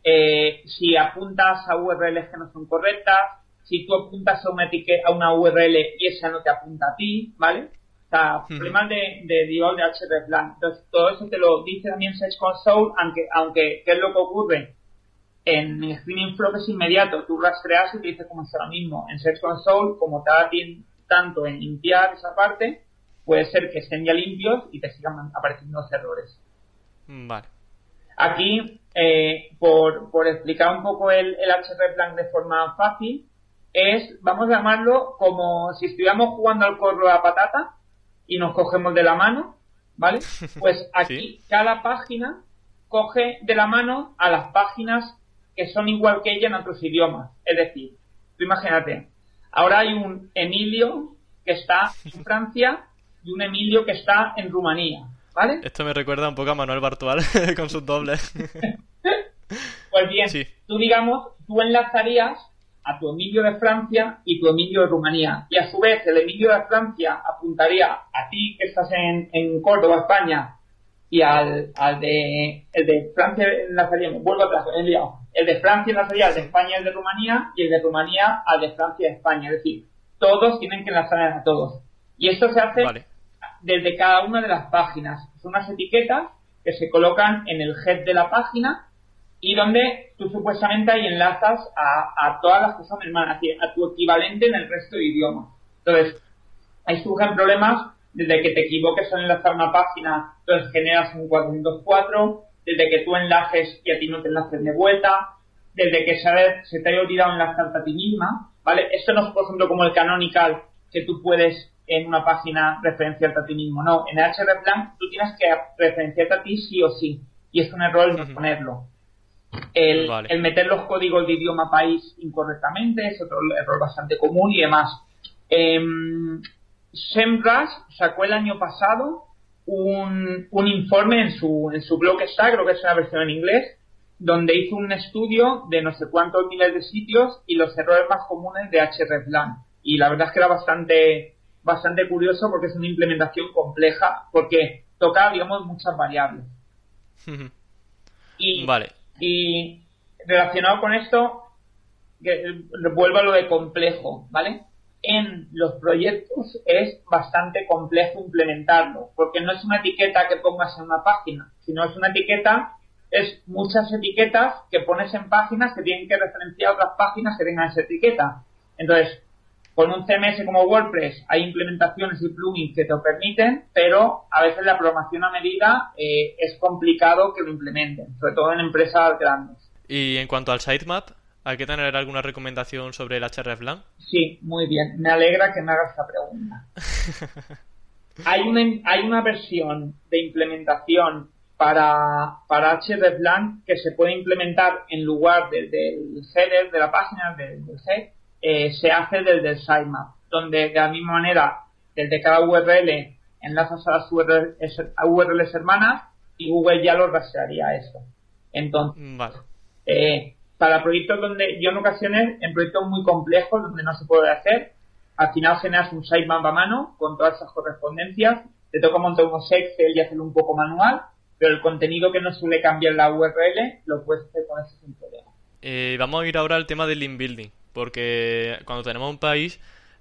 eh, si apuntas a URLs que no son correctas, si tú apuntas a una, etiqueta, a una URL y esa no te apunta a ti, ¿vale? O sea, problemas de, de de hreflang. Entonces, todo eso te lo dice también Search Console, aunque, aunque, ¿qué es lo que ocurre? En Streaming Flow es inmediato, tú rastreas y te dice cómo es lo mismo. En Search Console, como tarda tanto en limpiar esa parte, puede ser que estén ya limpios y te sigan apareciendo los errores. Mm, vale. Aquí, eh, por, por explicar un poco el, el hreflang de forma fácil, es, vamos a llamarlo como si estuviéramos jugando al corro a patata, y nos cogemos de la mano, ¿vale? Pues aquí cada página coge de la mano a las páginas que son igual que ella en otros idiomas. Es decir, tú imagínate, ahora hay un Emilio que está en Francia y un Emilio que está en Rumanía, ¿vale? Esto me recuerda un poco a Manuel Bartual con sus dobles. pues bien, tú digamos, tú enlazarías a tu Emilio de Francia y tu Emilio de Rumanía. Y a su vez, el Emilio de Francia apuntaría a ti que estás en, en Córdoba, España, y al, al de, el de Francia enlazaría, vuelvo atrás, he liado. El de Francia enlazaría al de España y el de Rumanía, y el de Rumanía al de Francia y España. Es decir, todos tienen que enlazar a todos. Y esto se hace desde cada una de las páginas. Son unas etiquetas que se colocan en el head de la página y donde tú supuestamente ahí enlazas a, todas las que son hermanas, a tu equivalente en el resto de idiomas. Entonces, ahí surgen problemas desde que te equivoques en enlazar una página, entonces generas un 404, desde que tú enlaces y a ti no te enlaces de vuelta, desde que sabes, se te haya olvidado enlazarte a ti misma, ¿vale? Esto no es, por ejemplo, como el canonical, que tú puedes en una página referenciarte a ti mismo. No, en el hrplan tú tienes que referenciarte a ti sí o sí. Y es un error no ponerlo. El, el, meter los códigos de idioma país incorrectamente es otro error bastante común y demás. Eh, SEMrush sacó el año pasado un, un informe en su, en su blog está, creo que es una versión en inglés, donde hizo un estudio de no sé cuántos miles de sitios y los errores más comunes de hreflang. Y la verdad es que era bastante, bastante curioso porque es una implementación compleja, porque toca, digamos, muchas variables. y, vale. Y relacionado con esto, que, vuelvo a lo de complejo, ¿vale? En los proyectos es bastante complejo implementarlo, porque no es una etiqueta que pongas en una página, sino es una etiqueta, es muchas etiquetas que pones en páginas que tienen que referenciar otras páginas que tengan esa etiqueta. Entonces, con un CMS como WordPress hay implementaciones y plugins que te lo permiten, pero a veces la programación a medida eh, es complicado que lo implementen, sobre todo en empresas grandes. Y en cuanto al sitemap, ¿hay que tener alguna recomendación sobre el hreflang? Sí, muy bien. Me alegra que me hagas esta pregunta. hay, una, hay una versión de implementación para, para hreflang que se puede implementar en lugar del header de la página, del, head, eh, se hace desde el sitemap, donde de la misma manera, desde cada URL enlazas a las URLs, hermanas y Google ya lo rastrearía eso. Entonces, mm, eh, para proyectos donde yo en ocasiones, en proyectos muy complejos donde no se puede hacer, al final generas un sitemap a mano con todas esas correspondencias, te toca montar unos Excel y hacerlo un poco manual, pero el contenido que no suele cambiar la URL lo puedes hacer con ese sin problema. Eh, vamos a ir ahora al tema del link building porque cuando tenemos un país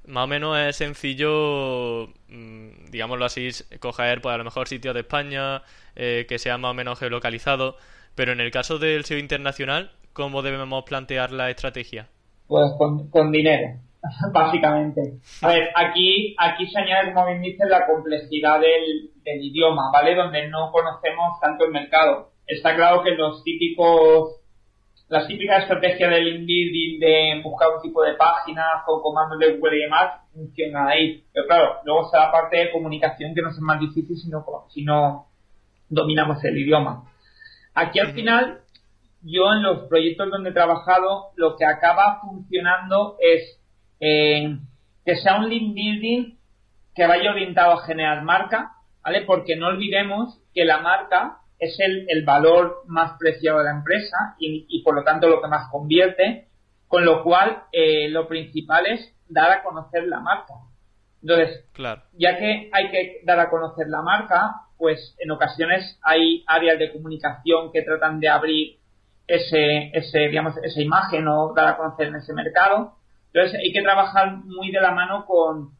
más o menos es sencillo, mm, digámoslo así, coger pues a lo mejor sitios de España eh, que sean más o menos geolocalizados, pero en el caso del SEO internacional, ¿cómo debemos plantear la estrategia? Pues con, dinero, básicamente. A ver, aquí, aquí se añade, como bien dices, la complejidad del, del idioma, ¿vale? Donde no conocemos tanto el mercado. Está claro que los típicos la típica estrategia del inbuilding de buscar un tipo de página con comandos de Google y demás funciona ahí. Pero claro, luego está la parte de comunicación que nos es más difícil si no, si no dominamos el idioma. Aquí al final, yo en los proyectos donde he trabajado, lo que acaba funcionando es eh, que sea un link building que vaya orientado a generar marca, ¿vale? Porque no olvidemos que la marca es el, el valor más preciado de la empresa y, y, por lo tanto lo que más convierte, con lo cual eh, lo principal es dar a conocer la marca. Entonces, claro. ya que hay que dar a conocer la marca, pues en ocasiones hay áreas de comunicación que tratan de abrir ese, ese, digamos, esa imagen o dar a conocer en ese mercado. Entonces hay que trabajar muy de la mano con,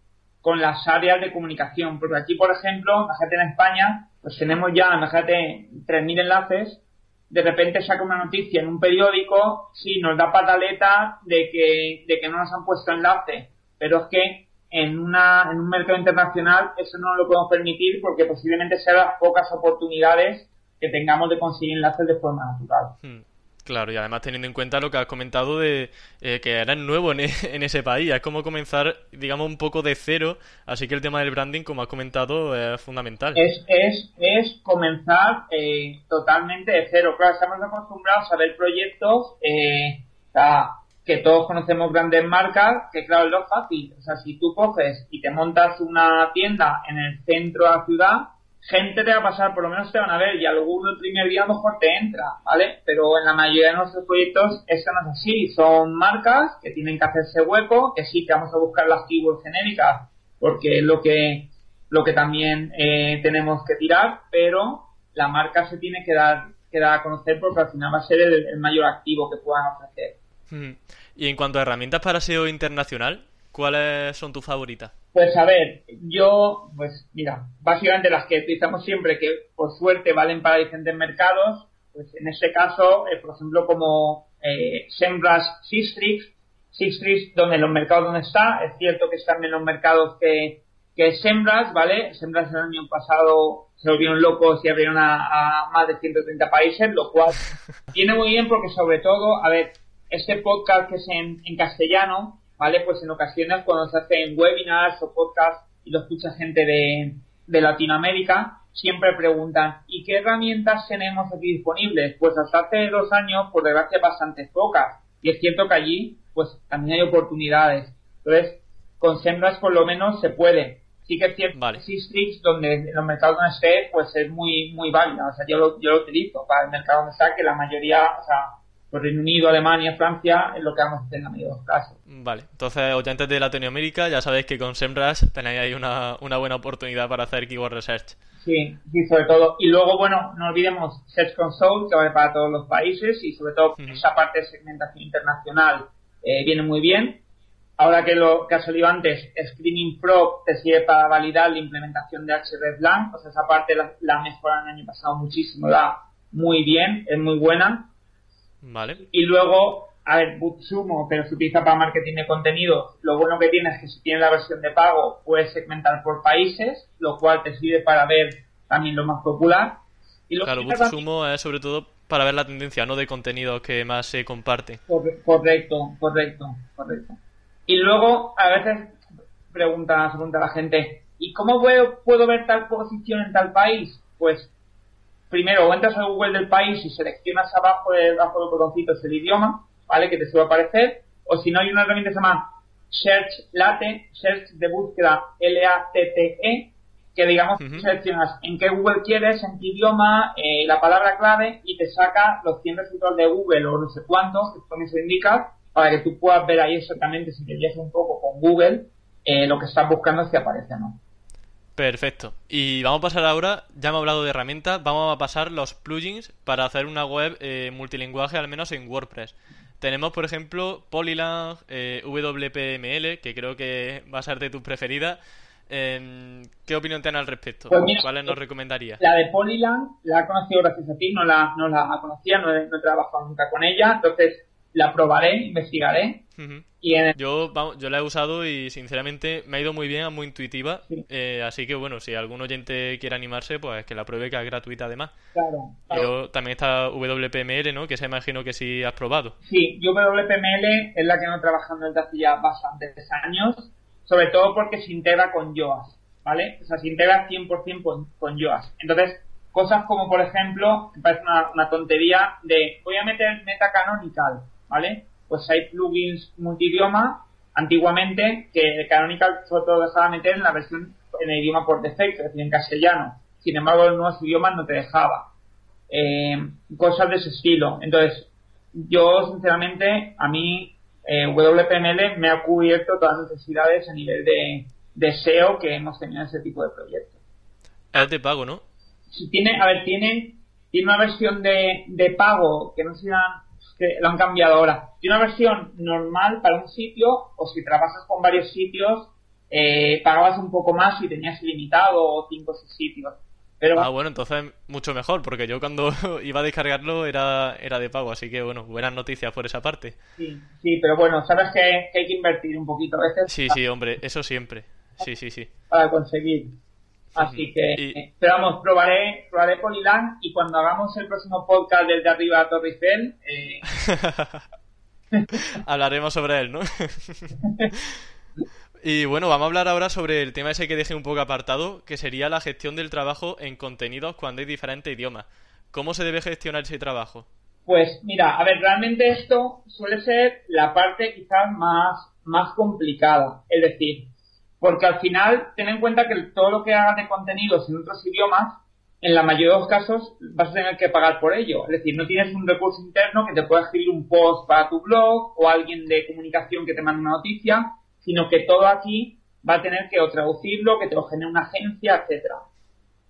con las áreas de comunicación, porque aquí, por ejemplo, la gente en España pues tenemos ya, imagínate, 3.000 enlaces, de repente saca una noticia en un periódico, sí, nos da pataleta de que, de que no nos han puesto enlace, pero es que en, una, en un mercado internacional eso no lo podemos permitir porque posiblemente sean las pocas oportunidades que tengamos de conseguir enlaces de forma natural. Hmm. Claro, y además teniendo en cuenta lo que has comentado de eh, que eres nuevo en, en, ese país, es como comenzar, digamos, un poco de cero, así que el tema del branding, como has comentado, es fundamental. Es, es, es comenzar eh, totalmente de cero. Claro, estamos acostumbrados a ver proyectos eh, que todos conocemos grandes marcas, que claro, es lo fácil. O sea, si tú coges y te montas una tienda en el centro de la ciudad, gente te va a pasar, por lo menos te van a ver, y alguno el primer día mejor te entra, ¿vale? Pero en la mayoría de nuestros proyectos esto no es así, son marcas que tienen que hacerse hueco, que sí que vamos a buscar las keywords genéricas, porque es lo que, lo que también eh, tenemos que tirar, pero la marca se tiene que dar, que dar a conocer porque al final va a ser el, mayor activo que puedan ofrecer. Hmm. Y en cuanto a herramientas para SEO internacional, ¿cuáles son tus favoritas? Pues a ver, yo, pues mira, básicamente las que utilizamos siempre, que por suerte valen para diferentes mercados, pues en este caso, eh, por ejemplo, como eh, Sembras Sistrix, Sistrix, donde los mercados donde está, es cierto que están en los mercados que, que Sembras, ¿vale? Sembras el año pasado se volvieron locos y abrieron a, más de 130 países, lo cual viene muy bien porque sobre todo, a ver, este podcast que es en, en castellano, ¿vale? Pues en ocasiones cuando se hacen webinars o podcasts y lo escucha gente de, de Latinoamérica, siempre preguntan, ¿y qué herramientas tenemos aquí disponibles? Pues hasta hace dos años, por desgracia, bastante pocas. Y es cierto que allí, pues también hay oportunidades. Entonces, con Sembras por lo menos se puede. Sí que es cierto vale. Sistrix, donde en los mercados donde esté, pues es muy, muy válida. O sea, yo lo, yo lo utilizo para el mercado donde está, que la mayoría, o sea, por Reino Unido, Alemania, Francia, es lo que vamos a hacer en la mayoría de los casos. Vale, entonces, oyentes de Latinoamérica, ya sabéis que con SEMrush tenéis ahí una, una buena oportunidad para hacer keyword research. Sí, sí, sobre todo. Y luego, bueno, no olvidemos Search Console, que vale para todos los países, y sobre todo esa parte de segmentación internacional eh, viene muy bien. Ahora que lo que ha salido antes, Screening Pro te sirve para validar la implementación de Blank, o sea, esa parte la, la mejoran el año pasado muchísimo, da muy bien, es muy buena Vale. Y luego, a ver, BootSumo, pero se utiliza para marketing de contenido. Lo bueno que tiene es que si tienes la versión de pago, puedes segmentar por países, lo cual te sirve para ver también lo más popular. Y lo claro, BootSumo es sobre todo para ver la tendencia, no de contenido que más se comparte. Correcto, correcto, correcto. Y luego, a veces pregunta, pregunta la gente, ¿y cómo puedo, puedo ver tal posición en tal país? Pues primero entras a Google del país y seleccionas abajo, debajo del botoncito el idioma, ¿vale? Que te suele aparecer. O si no, hay una herramienta que se llama Search Late, Search de búsqueda L-A-T-T-E, que digamos seleccionas en qué Google quieres, en qué idioma, eh, la palabra clave y te saca los 100 resultados de Google o no sé cuántos, que con eso indica, para que tú puedas ver ahí exactamente si te llevas un poco con Google eh, lo que estás buscando si aparece o no. Perfecto. Y vamos a pasar ahora, ya hemos hablado de herramientas, vamos a pasar los plugins para hacer una web eh, multilingüe, al menos en WordPress. Tenemos, por ejemplo, Polylang, eh, WPML, que creo que va a ser de tus preferidas. Em, ¿Qué opinión tienes al respecto? Pues ¿Cuáles nos recomendarías? La de Polylang la he conocido gracias a ti, no la, no la conocía, no he, no he trabajado nunca con ella, entonces la probaré, investigaré. y yo, yo la he usado y sinceramente me ha ido muy bien, es muy intuitiva. Eh, así que bueno, si algún oyente quiere animarse, pues que la pruebe, que es gratuita además. Claro. Pero también está WPML, ¿no? Que se imagino que sí has probado. Sí, WPML es la que no trabajando desde hace ya bastantes años, sobre todo porque se integra con Yoast, ¿vale? O sea, se integra 100% con, con Yoast. Entonces, cosas como, por ejemplo, me parece una, una tontería de voy a meter meta canonical ¿vale? Pues hay plugins multidioma antiguamente que Canonical sobre todo dejaba meter en la versión en el idioma por defecto, es decir, en castellano. Sin embargo, en nuevos idiomas no te dejaba. Eh, cosas de ese estilo. Entonces, yo sinceramente, a mí eh, WPML me ha cubierto todas las necesidades a nivel de, de SEO que hemos tenido en ese tipo de proyectos. Es de pago, ¿no? Si tiene, a ver, tiene, tiene una versión de, de pago que no se que lo han cambiado ahora. Tiene una versión normal para un sitio, o si trabajas con varios sitios, eh, pagabas un poco más y tenías ilimitado 5 o 6 sitios. Pero, ah, bueno, entonces mucho mejor, porque yo cuando iba a descargarlo era, era de pago, así que bueno, buenas noticias por esa parte. Sí, sí, pero bueno, sabes que, hay que invertir un poquito a veces. Sí, sí, hombre, eso siempre. Sí, sí, sí. Para conseguir. Así que, pero vamos, probaré, probaré Polylang y cuando hagamos el próximo podcast del de arriba a Torre Eiffel, eh... hablaremos sobre él, ¿no? y bueno, vamos a hablar ahora sobre el tema ese que dejé un poco apartado, que sería la gestión del trabajo en contenidos cuando hay diferentes idiomas. ¿Cómo se debe gestionar ese trabajo? Pues mira, a ver, realmente esto suele ser la parte quizás más, más complicada. Es decir, Porque al final, ten en cuenta que todo lo que hagas de contenidos en otros idiomas, en la mayoría de los casos vas a tener que pagar por ello. Es decir, no tienes un recurso interno que te pueda escribir un post para tu blog o alguien de comunicación que te mande una noticia, sino que todo aquí va a tener que traducirlo, que te lo genere una agencia, etcétera.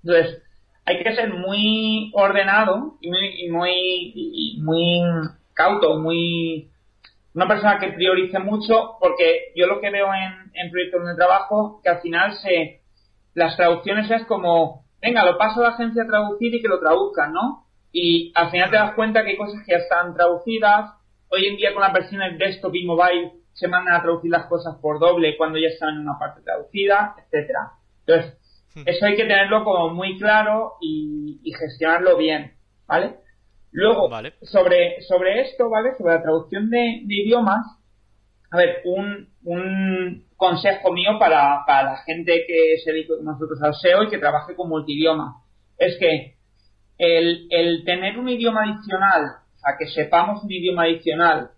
Entonces, hay que ser muy ordenado y muy, muy, muy cauto, muy una persona que priorice mucho, porque yo lo que veo en, en proyectos de trabajo, que al final se las traducciones es como, venga, lo paso a la agencia a traducir y que lo traduzcan, ¿no? Y al final te das cuenta que hay cosas que ya están traducidas. Hoy en día con las versiones desktop y mobile se mandan a traducir las cosas por doble cuando ya están en una parte traducida, etcétera. Entonces, hmm. eso hay que tenerlo como muy claro y, y gestionarlo bien, ¿vale? Luego, sobre, sobre esto, ¿vale? Sobre la traducción de, idiomas, a ver, un, un consejo mío para, para la gente que se dedica nosotros al SEO y que trabaje con multidioma, es que el, el tener un idioma adicional, o sea, que sepamos un idioma adicional,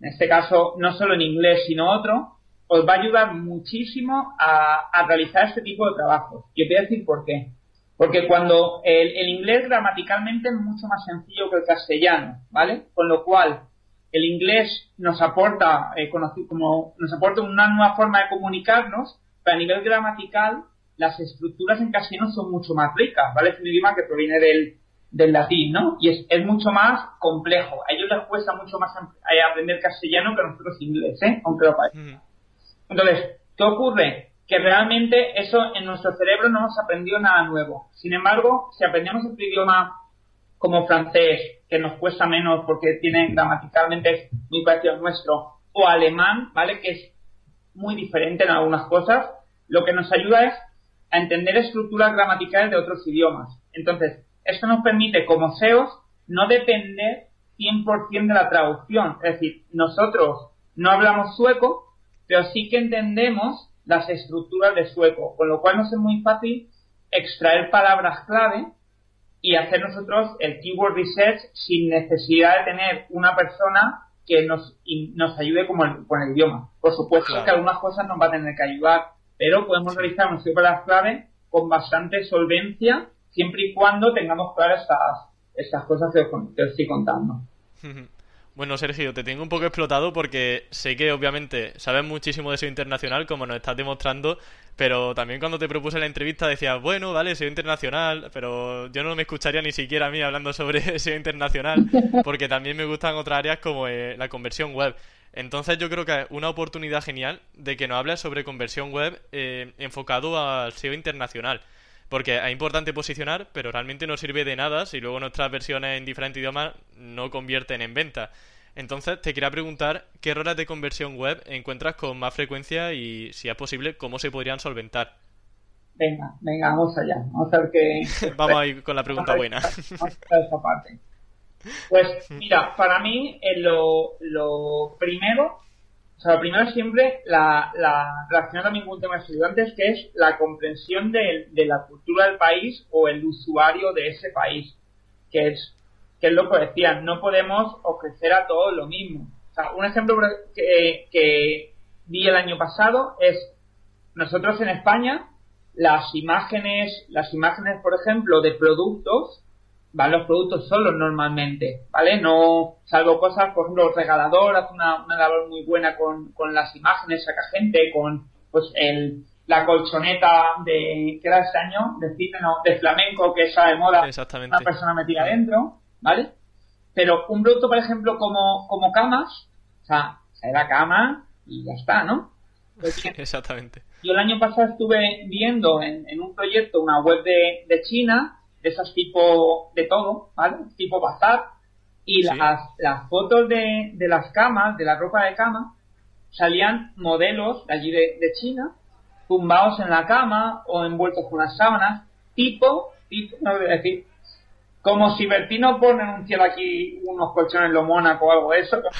en este caso no solo en inglés, sino otro, os va a ayudar muchísimo a, a realizar este tipo de trabajos. Yo te voy a decir por qué. Porque cuando el, inglés gramaticalmente es mucho más sencillo que el castellano, ¿vale? Con lo cual, el inglés nos aporta, eh, como, nos aporta una nueva forma de comunicarnos, pero a nivel gramatical, las estructuras en castellano son mucho más ricas, ¿vale? Es un idioma que proviene del, del latín, ¿no? Y es, es, mucho más complejo. A ellos les cuesta mucho más eh, aprender castellano que a nosotros inglés, ¿eh? Aunque lo parezca. Entonces, ¿qué ocurre? Que realmente eso en nuestro cerebro no hemos aprendido nada nuevo. Sin embargo, si aprendemos otro idioma como francés, que nos cuesta menos porque tiene gramaticalmente muy parecido al nuestro, o alemán, ¿vale? Que es muy diferente en algunas cosas, lo que nos ayuda es a entender estructuras gramaticales de otros idiomas. Entonces, esto nos permite, como SEOs, no depender 100% de la traducción. Es decir, nosotros no hablamos sueco, pero sí que entendemos las estructuras de sueco, con lo cual nos es muy fácil extraer palabras clave y hacer nosotros el keyword research sin necesidad de tener una persona que nos, nos ayude con el, idioma. Por supuesto que algunas cosas nos va a tener que ayudar, pero podemos realizar nuestras palabras clave con bastante solvencia siempre y cuando tengamos claras estas, estas cosas que os estoy contando. Bueno, Sergio, te tengo un poco explotado porque sé que obviamente sabes muchísimo de SEO internacional, como nos estás demostrando, pero también cuando te propuse la entrevista decías, bueno, vale, SEO internacional, pero yo no me escucharía ni siquiera a mí hablando sobre SEO internacional, porque también me gustan otras áreas como eh, la conversión web. Entonces yo creo que es una oportunidad genial de que nos hables sobre conversión web eh, enfocado al SEO internacional. Porque es importante posicionar, pero realmente no sirve de nada si luego nuestras versiones en diferentes idiomas no convierten en venta. Entonces, te quería preguntar qué errores de conversión web encuentras con más frecuencia y, si es posible, cómo se podrían solventar. Venga, venga, vamos allá. Vamos a ver qué. vamos a ir con la pregunta buena. Vamos a esa parte. Pues mira, para mí eh, lo, lo primero o sea, lo primero siempre la, la relacionado también con un tema de estudiantes que es la comprensión de, de, la cultura del país o el usuario de ese país, que es, que es lo que decía, no podemos ofrecer a todos lo mismo. O sea, un ejemplo que, que vi el año pasado es nosotros en España las imágenes, las imágenes, por ejemplo, de productos van los productos solos normalmente, ¿vale? No, salvo cosas, por ejemplo, el regalador hace una, una labor muy buena con, con las imágenes, saca gente, con, pues, el, la colchoneta de, ¿qué era este año? De cine, no, de flamenco, que está de moda, Exactamente. una persona metida adentro, ¿vale? Pero un producto, por ejemplo, como, como camas, o sea, era cama y ya está, ¿no? Exactamente. Yo el año pasado estuve viendo en, en un proyecto una web de, de China esas tipo de todo, ¿vale? Tipo bazar. Y las, las fotos de, de las camas, de la ropa de cama, salían modelos de allí de, China, tumbados en la cama o envueltos con las sábanas, tipo, tipo, no voy a decir, como si Bertino pone un cielo aquí unos colchones en lo Mónaco o algo de eso.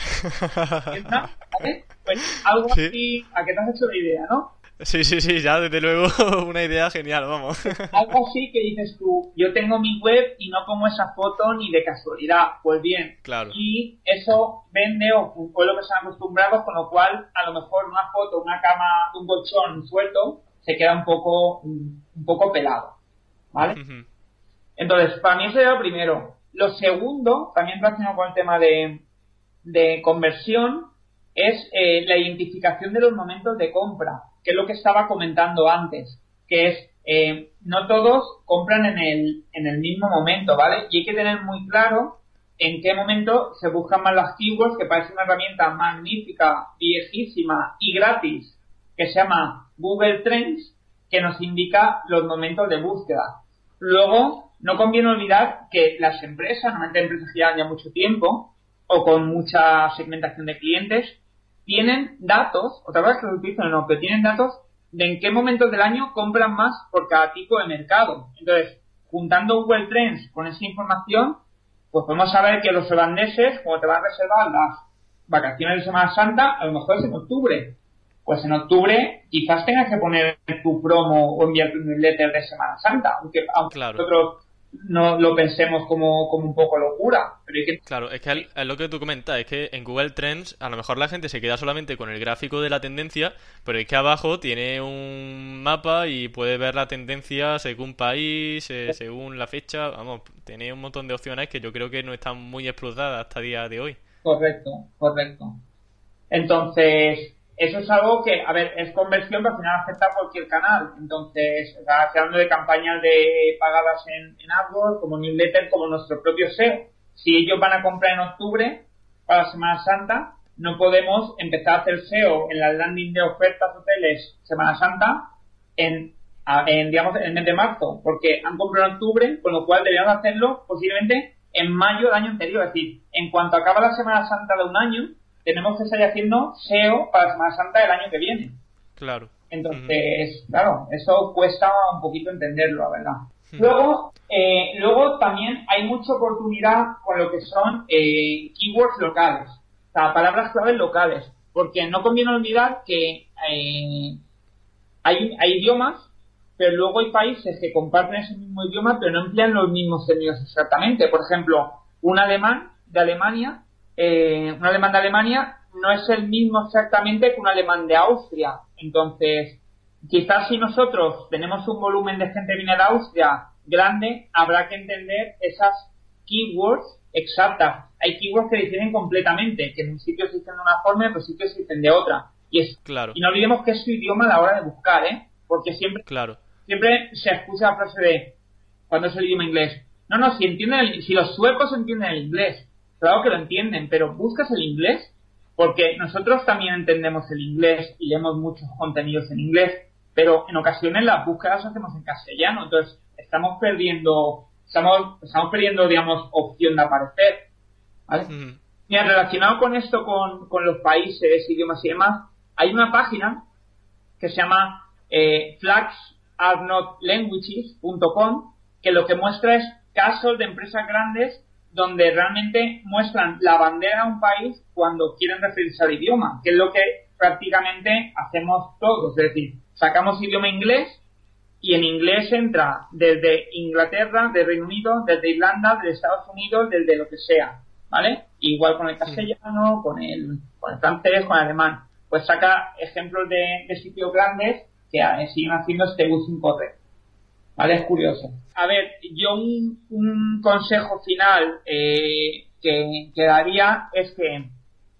Pues algo así, a que te has hecho la idea, ¿no? Sí, sí, sí, ya desde luego una idea genial, vamos. Algo así que dices tú, yo tengo mi web y no pongo esa foto ni de casualidad. Pues bien, claro. y eso vende o fue lo que se han acostumbrado, con lo cual a lo mejor una foto, una cama, un colchón suelto, se queda un poco, un poco pelado. ¿Vale? Entonces, para mí eso era lo primero. Lo segundo, también relacionado con el tema de, de conversión, es eh, la identificación de los momentos de compra, que es lo que estaba comentando antes, que es eh, no todos compran en el, en el mismo momento, ¿vale? Y hay que tener muy claro en qué momento se buscan más las keywords, que parece una herramienta magnífica, viejísima y gratis, que se llama Google Trends, que nos indica los momentos de búsqueda. Luego, no conviene olvidar que las empresas, normalmente empresas que llevan ya mucho tiempo, o con mucha segmentación de clientes, tienen datos, otra vez que lo utilizan no, pero tienen datos de en qué momentos del año compran más por cada tipo de mercado. Entonces, juntando Google Trends con esa información, pues podemos saber que los holandeses, como te van a reservar las vacaciones de Semana Santa, a lo mejor es en octubre. Pues en octubre quizás tengas que poner tu promo o enviar tu newsletter de Semana Santa, aunque, aunque nosotros no lo pensemos como, como un poco locura. Pero Claro, es que es lo que tú comentas, es que en Google Trends a lo mejor la gente se queda solamente con el gráfico de la tendencia, pero es que abajo tiene un mapa y puede ver la tendencia según país, eh, según la fecha, vamos, tiene un montón de opciones que yo creo que no están muy explotadas hasta el día de hoy. Correcto, correcto. Entonces, eso es algo que, a ver, es conversión, pero al final afecta cualquier canal. Entonces, hablando de campañas de pagadas en, en AdWords, como newsletter, como nuestro propio SEO. Si ellos van a comprar en octubre para Semana Santa, no podemos empezar a hacer SEO en la landing de ofertas hoteles Semana Santa en, en digamos, en el mes de marzo, porque han comprado en octubre, con lo cual deberíamos hacerlo posiblemente en mayo del año anterior. Es decir, en cuanto acaba la Semana Santa de un año, tenemos que seguir haciendo SEO para Semana Santa del año que viene. Claro. Entonces, claro, eso cuesta un poquito entenderlo, la verdad. Luego, eh, luego también hay mucha oportunidad con lo que son eh, keywords locales, o sea, palabras claves locales, porque no conviene olvidar que eh, hay, hay idiomas, pero luego hay países que comparten ese mismo idioma, pero no emplean los mismos términos exactamente. Por ejemplo, un alemán de Alemania eh, un alemán de Alemania no es el mismo exactamente que un alemán de Austria. Entonces, quizás si nosotros tenemos un volumen de gente que viene de Austria grande, habrá que entender esas keywords exactas. Hay keywords que dicen completamente, que en un sitio dicen de una forma y en otro sitio dicen de otra. Y, es, claro. y no olvidemos que es su idioma a la hora de buscar, ¿eh? Porque siempre, claro. siempre se escucha la frase de, cuando es el idioma inglés, no, no, si entienden si los suecos entienden el inglés, claro que lo entienden, pero ¿buscas el inglés? Porque nosotros también entendemos el inglés y leemos muchos contenidos en inglés, pero en ocasiones las búsquedas las hacemos en castellano, entonces estamos perdiendo, estamos, estamos perdiendo, digamos, opción de aparecer. ¿Vale? Mira, relacionado con esto, con, con, los países, idiomas y demás, hay una página que se llama eh, flagsarnotlanguages.com que lo que muestra es casos de empresas grandes donde realmente muestran la bandera de un país cuando quieren referirse al idioma, que es lo que prácticamente hacemos todos. Es decir, sacamos idioma inglés y en inglés entra desde Inglaterra, de Reino Unido, desde Irlanda, desde Estados Unidos, desde lo que sea. ¿Vale? Igual con el castellano, con el, francés, con el alemán. Pues saca ejemplos de, de sitios grandes que siguen haciendo este uso incorrecto. ¿Vale? Es curioso. A ver, yo un, consejo final eh, que, que, daría es que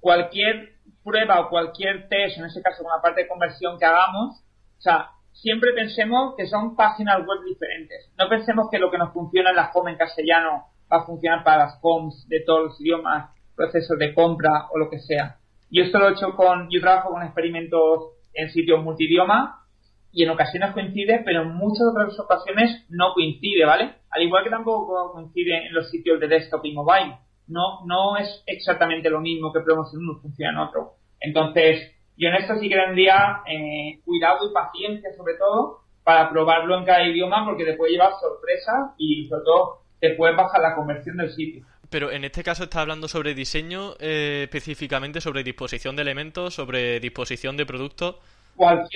cualquier prueba o cualquier test, en este caso con la parte de conversión que hagamos, o sea, siempre pensemos que son páginas web diferentes. No pensemos que lo que nos funciona en la home en castellano va a funcionar para las homes de todos los idiomas, procesos de compra o lo que sea. Yo esto lo he hecho con, yo trabajo con experimentos en sitios multidioma y en ocasiones coincide, pero en muchas otras ocasiones no coincide, ¿vale? Al igual que tampoco coincide en los sitios de desktop y mobile. No, no es exactamente lo mismo que probemos en uno funciona en otro. Entonces, yo en esto sí que tendría eh, cuidado y paciencia sobre todo para probarlo en cada idioma porque te puede llevar sorpresa y sobre todo te puede bajar la conversión del sitio. Pero en este caso está hablando sobre diseño, eh, específicamente sobre disposición de elementos, sobre disposición de productos.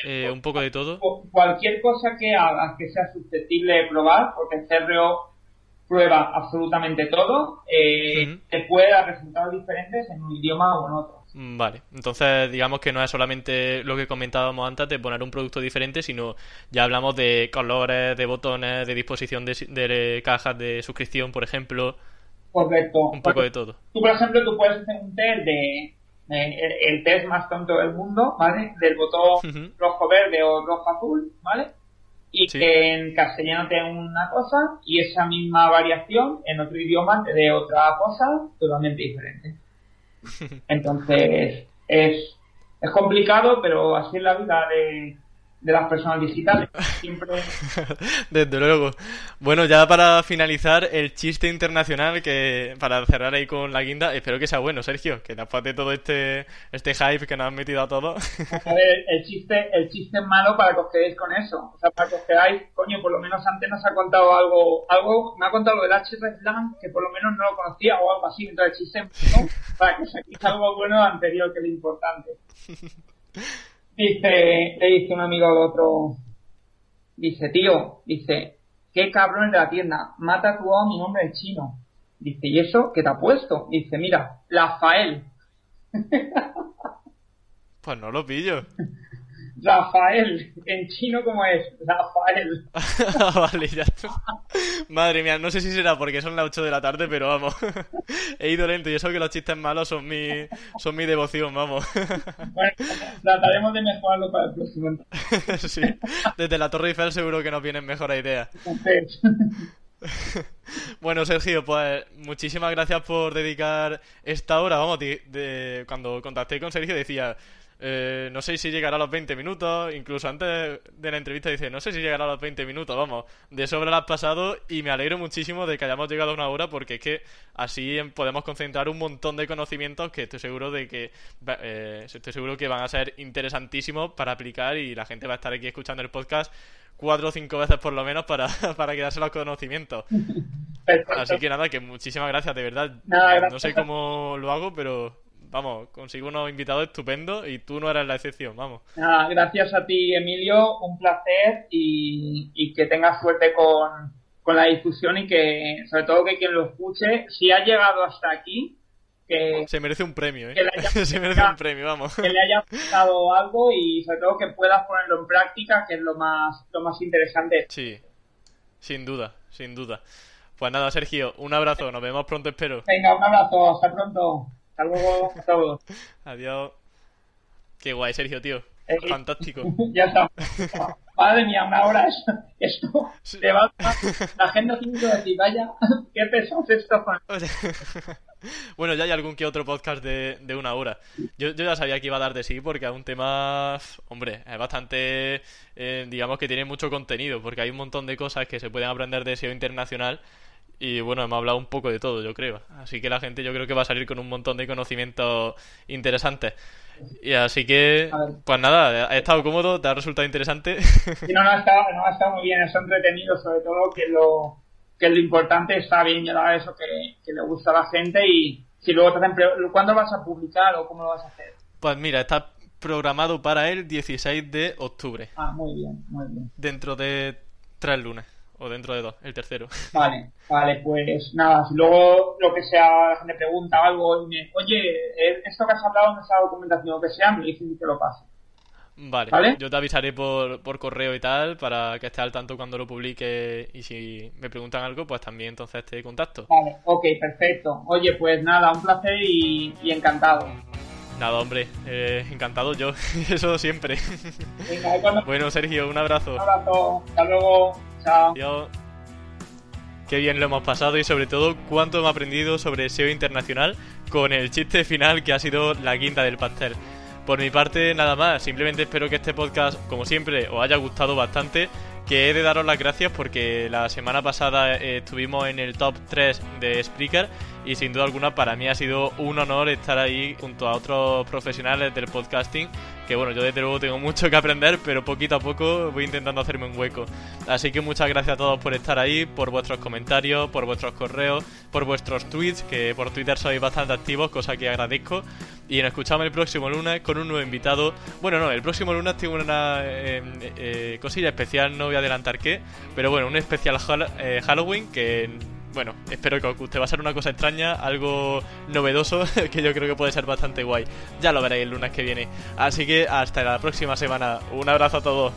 Eh, un poco de todo. Cualquier cosa que hagas que sea susceptible de probar, porque CRO prueba absolutamente todo, eh, te puede dar resultados diferentes en un idioma o en otro. Mm, vale, entonces digamos que no es solamente lo que comentábamos antes de poner un producto diferente, sino ya hablamos de colores, de botones, de disposición de, cajas de suscripción, por ejemplo. Correcto. Un poco de todo. Tú, por ejemplo, tú puedes hacer un test de el, test más tonto del mundo, ¿vale? Del botón rojo-verde o rojo-azul, ¿vale? Y que en castellano te una cosa y esa misma variación en otro idioma te dé otra cosa totalmente diferente. Entonces, es, es complicado, pero así es la vida de, de las personas digitales. Siempre. Desde luego. Bueno, ya para finalizar, el chiste internacional, que para cerrar ahí con la guinda, espero que sea bueno, Sergio, que después de todo este, este hype que nos han metido a todos. A ver, el chiste, el chiste es malo para que os quedéis con eso. O sea, para que os quedáis, coño, por lo menos antes nos ha contado algo, algo, me ha contado lo del H Slam, que por lo menos no lo conocía o algo así, entonces el chiste, ¿no? Para que os algo bueno anterior, que es lo importante. Dice, le dice un amigo al otro, dice, tío, dice, qué cabrón de la tienda, mata tu a mi nombre de chino. Dice, ¿y eso qué te ha puesto? Dice, mira, Rafael. Pues no lo pillo. Rafael, en chino como es, Rafael. vale, ya. Madre mía, no sé si será porque son las 8 de la tarde, pero vamos. He ido lento y eso que los chistes malos son mi, son mi devoción, vamos. bueno, trataremos de mejorarlo para el próximo. sí, desde la Torre Eiffel seguro que nos vienen mejores ideas. Bueno, Sergio, pues muchísimas gracias por dedicar esta hora. Vamos, de, cuando contacté con Sergio decía, eh, no sé si llegará a los 20 minutos. Incluso antes de la entrevista dice, no sé si llegará a los 20 minutos. Vamos, de sobra lo has pasado y me alegro muchísimo de que hayamos llegado a una hora porque es que así podemos concentrar un montón de conocimientos que estoy seguro de que eh, estoy seguro que van a ser interesantísimos para aplicar y la gente va a estar aquí escuchando el podcast cuatro o cinco veces por lo menos para, para quedarse los conocimientos. Así que nada, que muchísimas gracias, de verdad. no sé cómo lo hago, pero vamos, consigo unos invitados estupendos y tú no eres la excepción, vamos. gracias a ti, Emilio, un placer y, que tengas suerte con, la difusión y que, sobre todo, que quien lo escuche, si ha llegado hasta aquí, que... Se merece un premio, ¿eh? Se merece un premio, vamos. Que le haya gustado algo y, sobre todo, que puedas ponerlo en práctica, que es lo más, lo más interesante. Sí, sin duda, sin duda. Pues nada, Sergio, un abrazo, nos vemos pronto, espero. Venga, un abrazo, hasta pronto. Hasta luego, hasta luego. Adiós. Qué guay, Sergio, tío. Eh, Fantástico. ya está. Madre mía, una hora esto. Te va La gente tiene que decir, vaya, qué pesos esto. bueno, ya hay algún que otro podcast de, de una hora. Yo, yo, ya sabía que iba a dar de sí porque es un tema, hombre, es bastante, eh, digamos que tiene mucho contenido porque hay un montón de cosas que se pueden aprender de SEO internacional y bueno, hemos hablado un poco de todo, yo creo. Así que la gente yo creo que va a salir con un montón de conocimientos interesantes. Y así que, pues nada, ha estado cómodo, te ha resultado interesante. Sí, no, no ha estado, no ha estado muy bien, es entretenido, sobre todo que lo, que lo importante está bien llegar eso que, que le gusta a la gente y si luego te hacen ¿cuándo vas a publicar o cómo lo vas a hacer? Pues mira, está programado para el 16 de octubre. Ah, muy bien, muy bien. Dentro de tres lunes. O dentro de dos, el tercero. Vale, vale, pues nada, si luego lo que sea, la gente pregunta algo y me, oye, eh, esto que has hablado en esa documentación, o que sea, me dicen que lo pase. Vale, yo te avisaré por, por correo y tal para que estés al tanto cuando lo publique y si me preguntan algo, pues también entonces te contacto. Vale, ok, perfecto. Oye, pues nada, un placer y, encantado. Nada, hombre, eh, encantado yo, eso siempre. Bueno, Sergio, un abrazo. Un abrazo, hasta luego. Chao. Qué bien lo hemos pasado y sobre todo cuánto hemos aprendido sobre SEO internacional con el chiste final que ha sido la quinta del pastel. Por mi parte, nada más. Simplemente espero que este podcast, como siempre, os haya gustado bastante. Que he de daros las gracias porque la semana pasada eh, estuvimos en el top 3 de Spreaker y sin duda alguna para mí ha sido un honor estar ahí junto a otros profesionales del podcasting que bueno, yo desde luego tengo mucho que aprender, pero poquito a poco voy intentando hacerme un hueco. Así que muchas gracias a todos por estar ahí, por vuestros comentarios, por vuestros correos, por vuestros tweets, que por Twitter sois bastante activos, cosa que agradezco. Y nos escuchamos el próximo lunes con un nuevo invitado. Bueno, no, el próximo lunes tengo una eh, eh, cosilla especial, no voy a adelantar qué. Pero bueno, un especial eh, Halloween que bueno, espero que os guste. Va a ser una cosa extraña, algo novedoso, que yo creo que puede ser bastante guay. Ya lo veréis el lunes que viene. Así que hasta la próxima semana. Un abrazo a todos.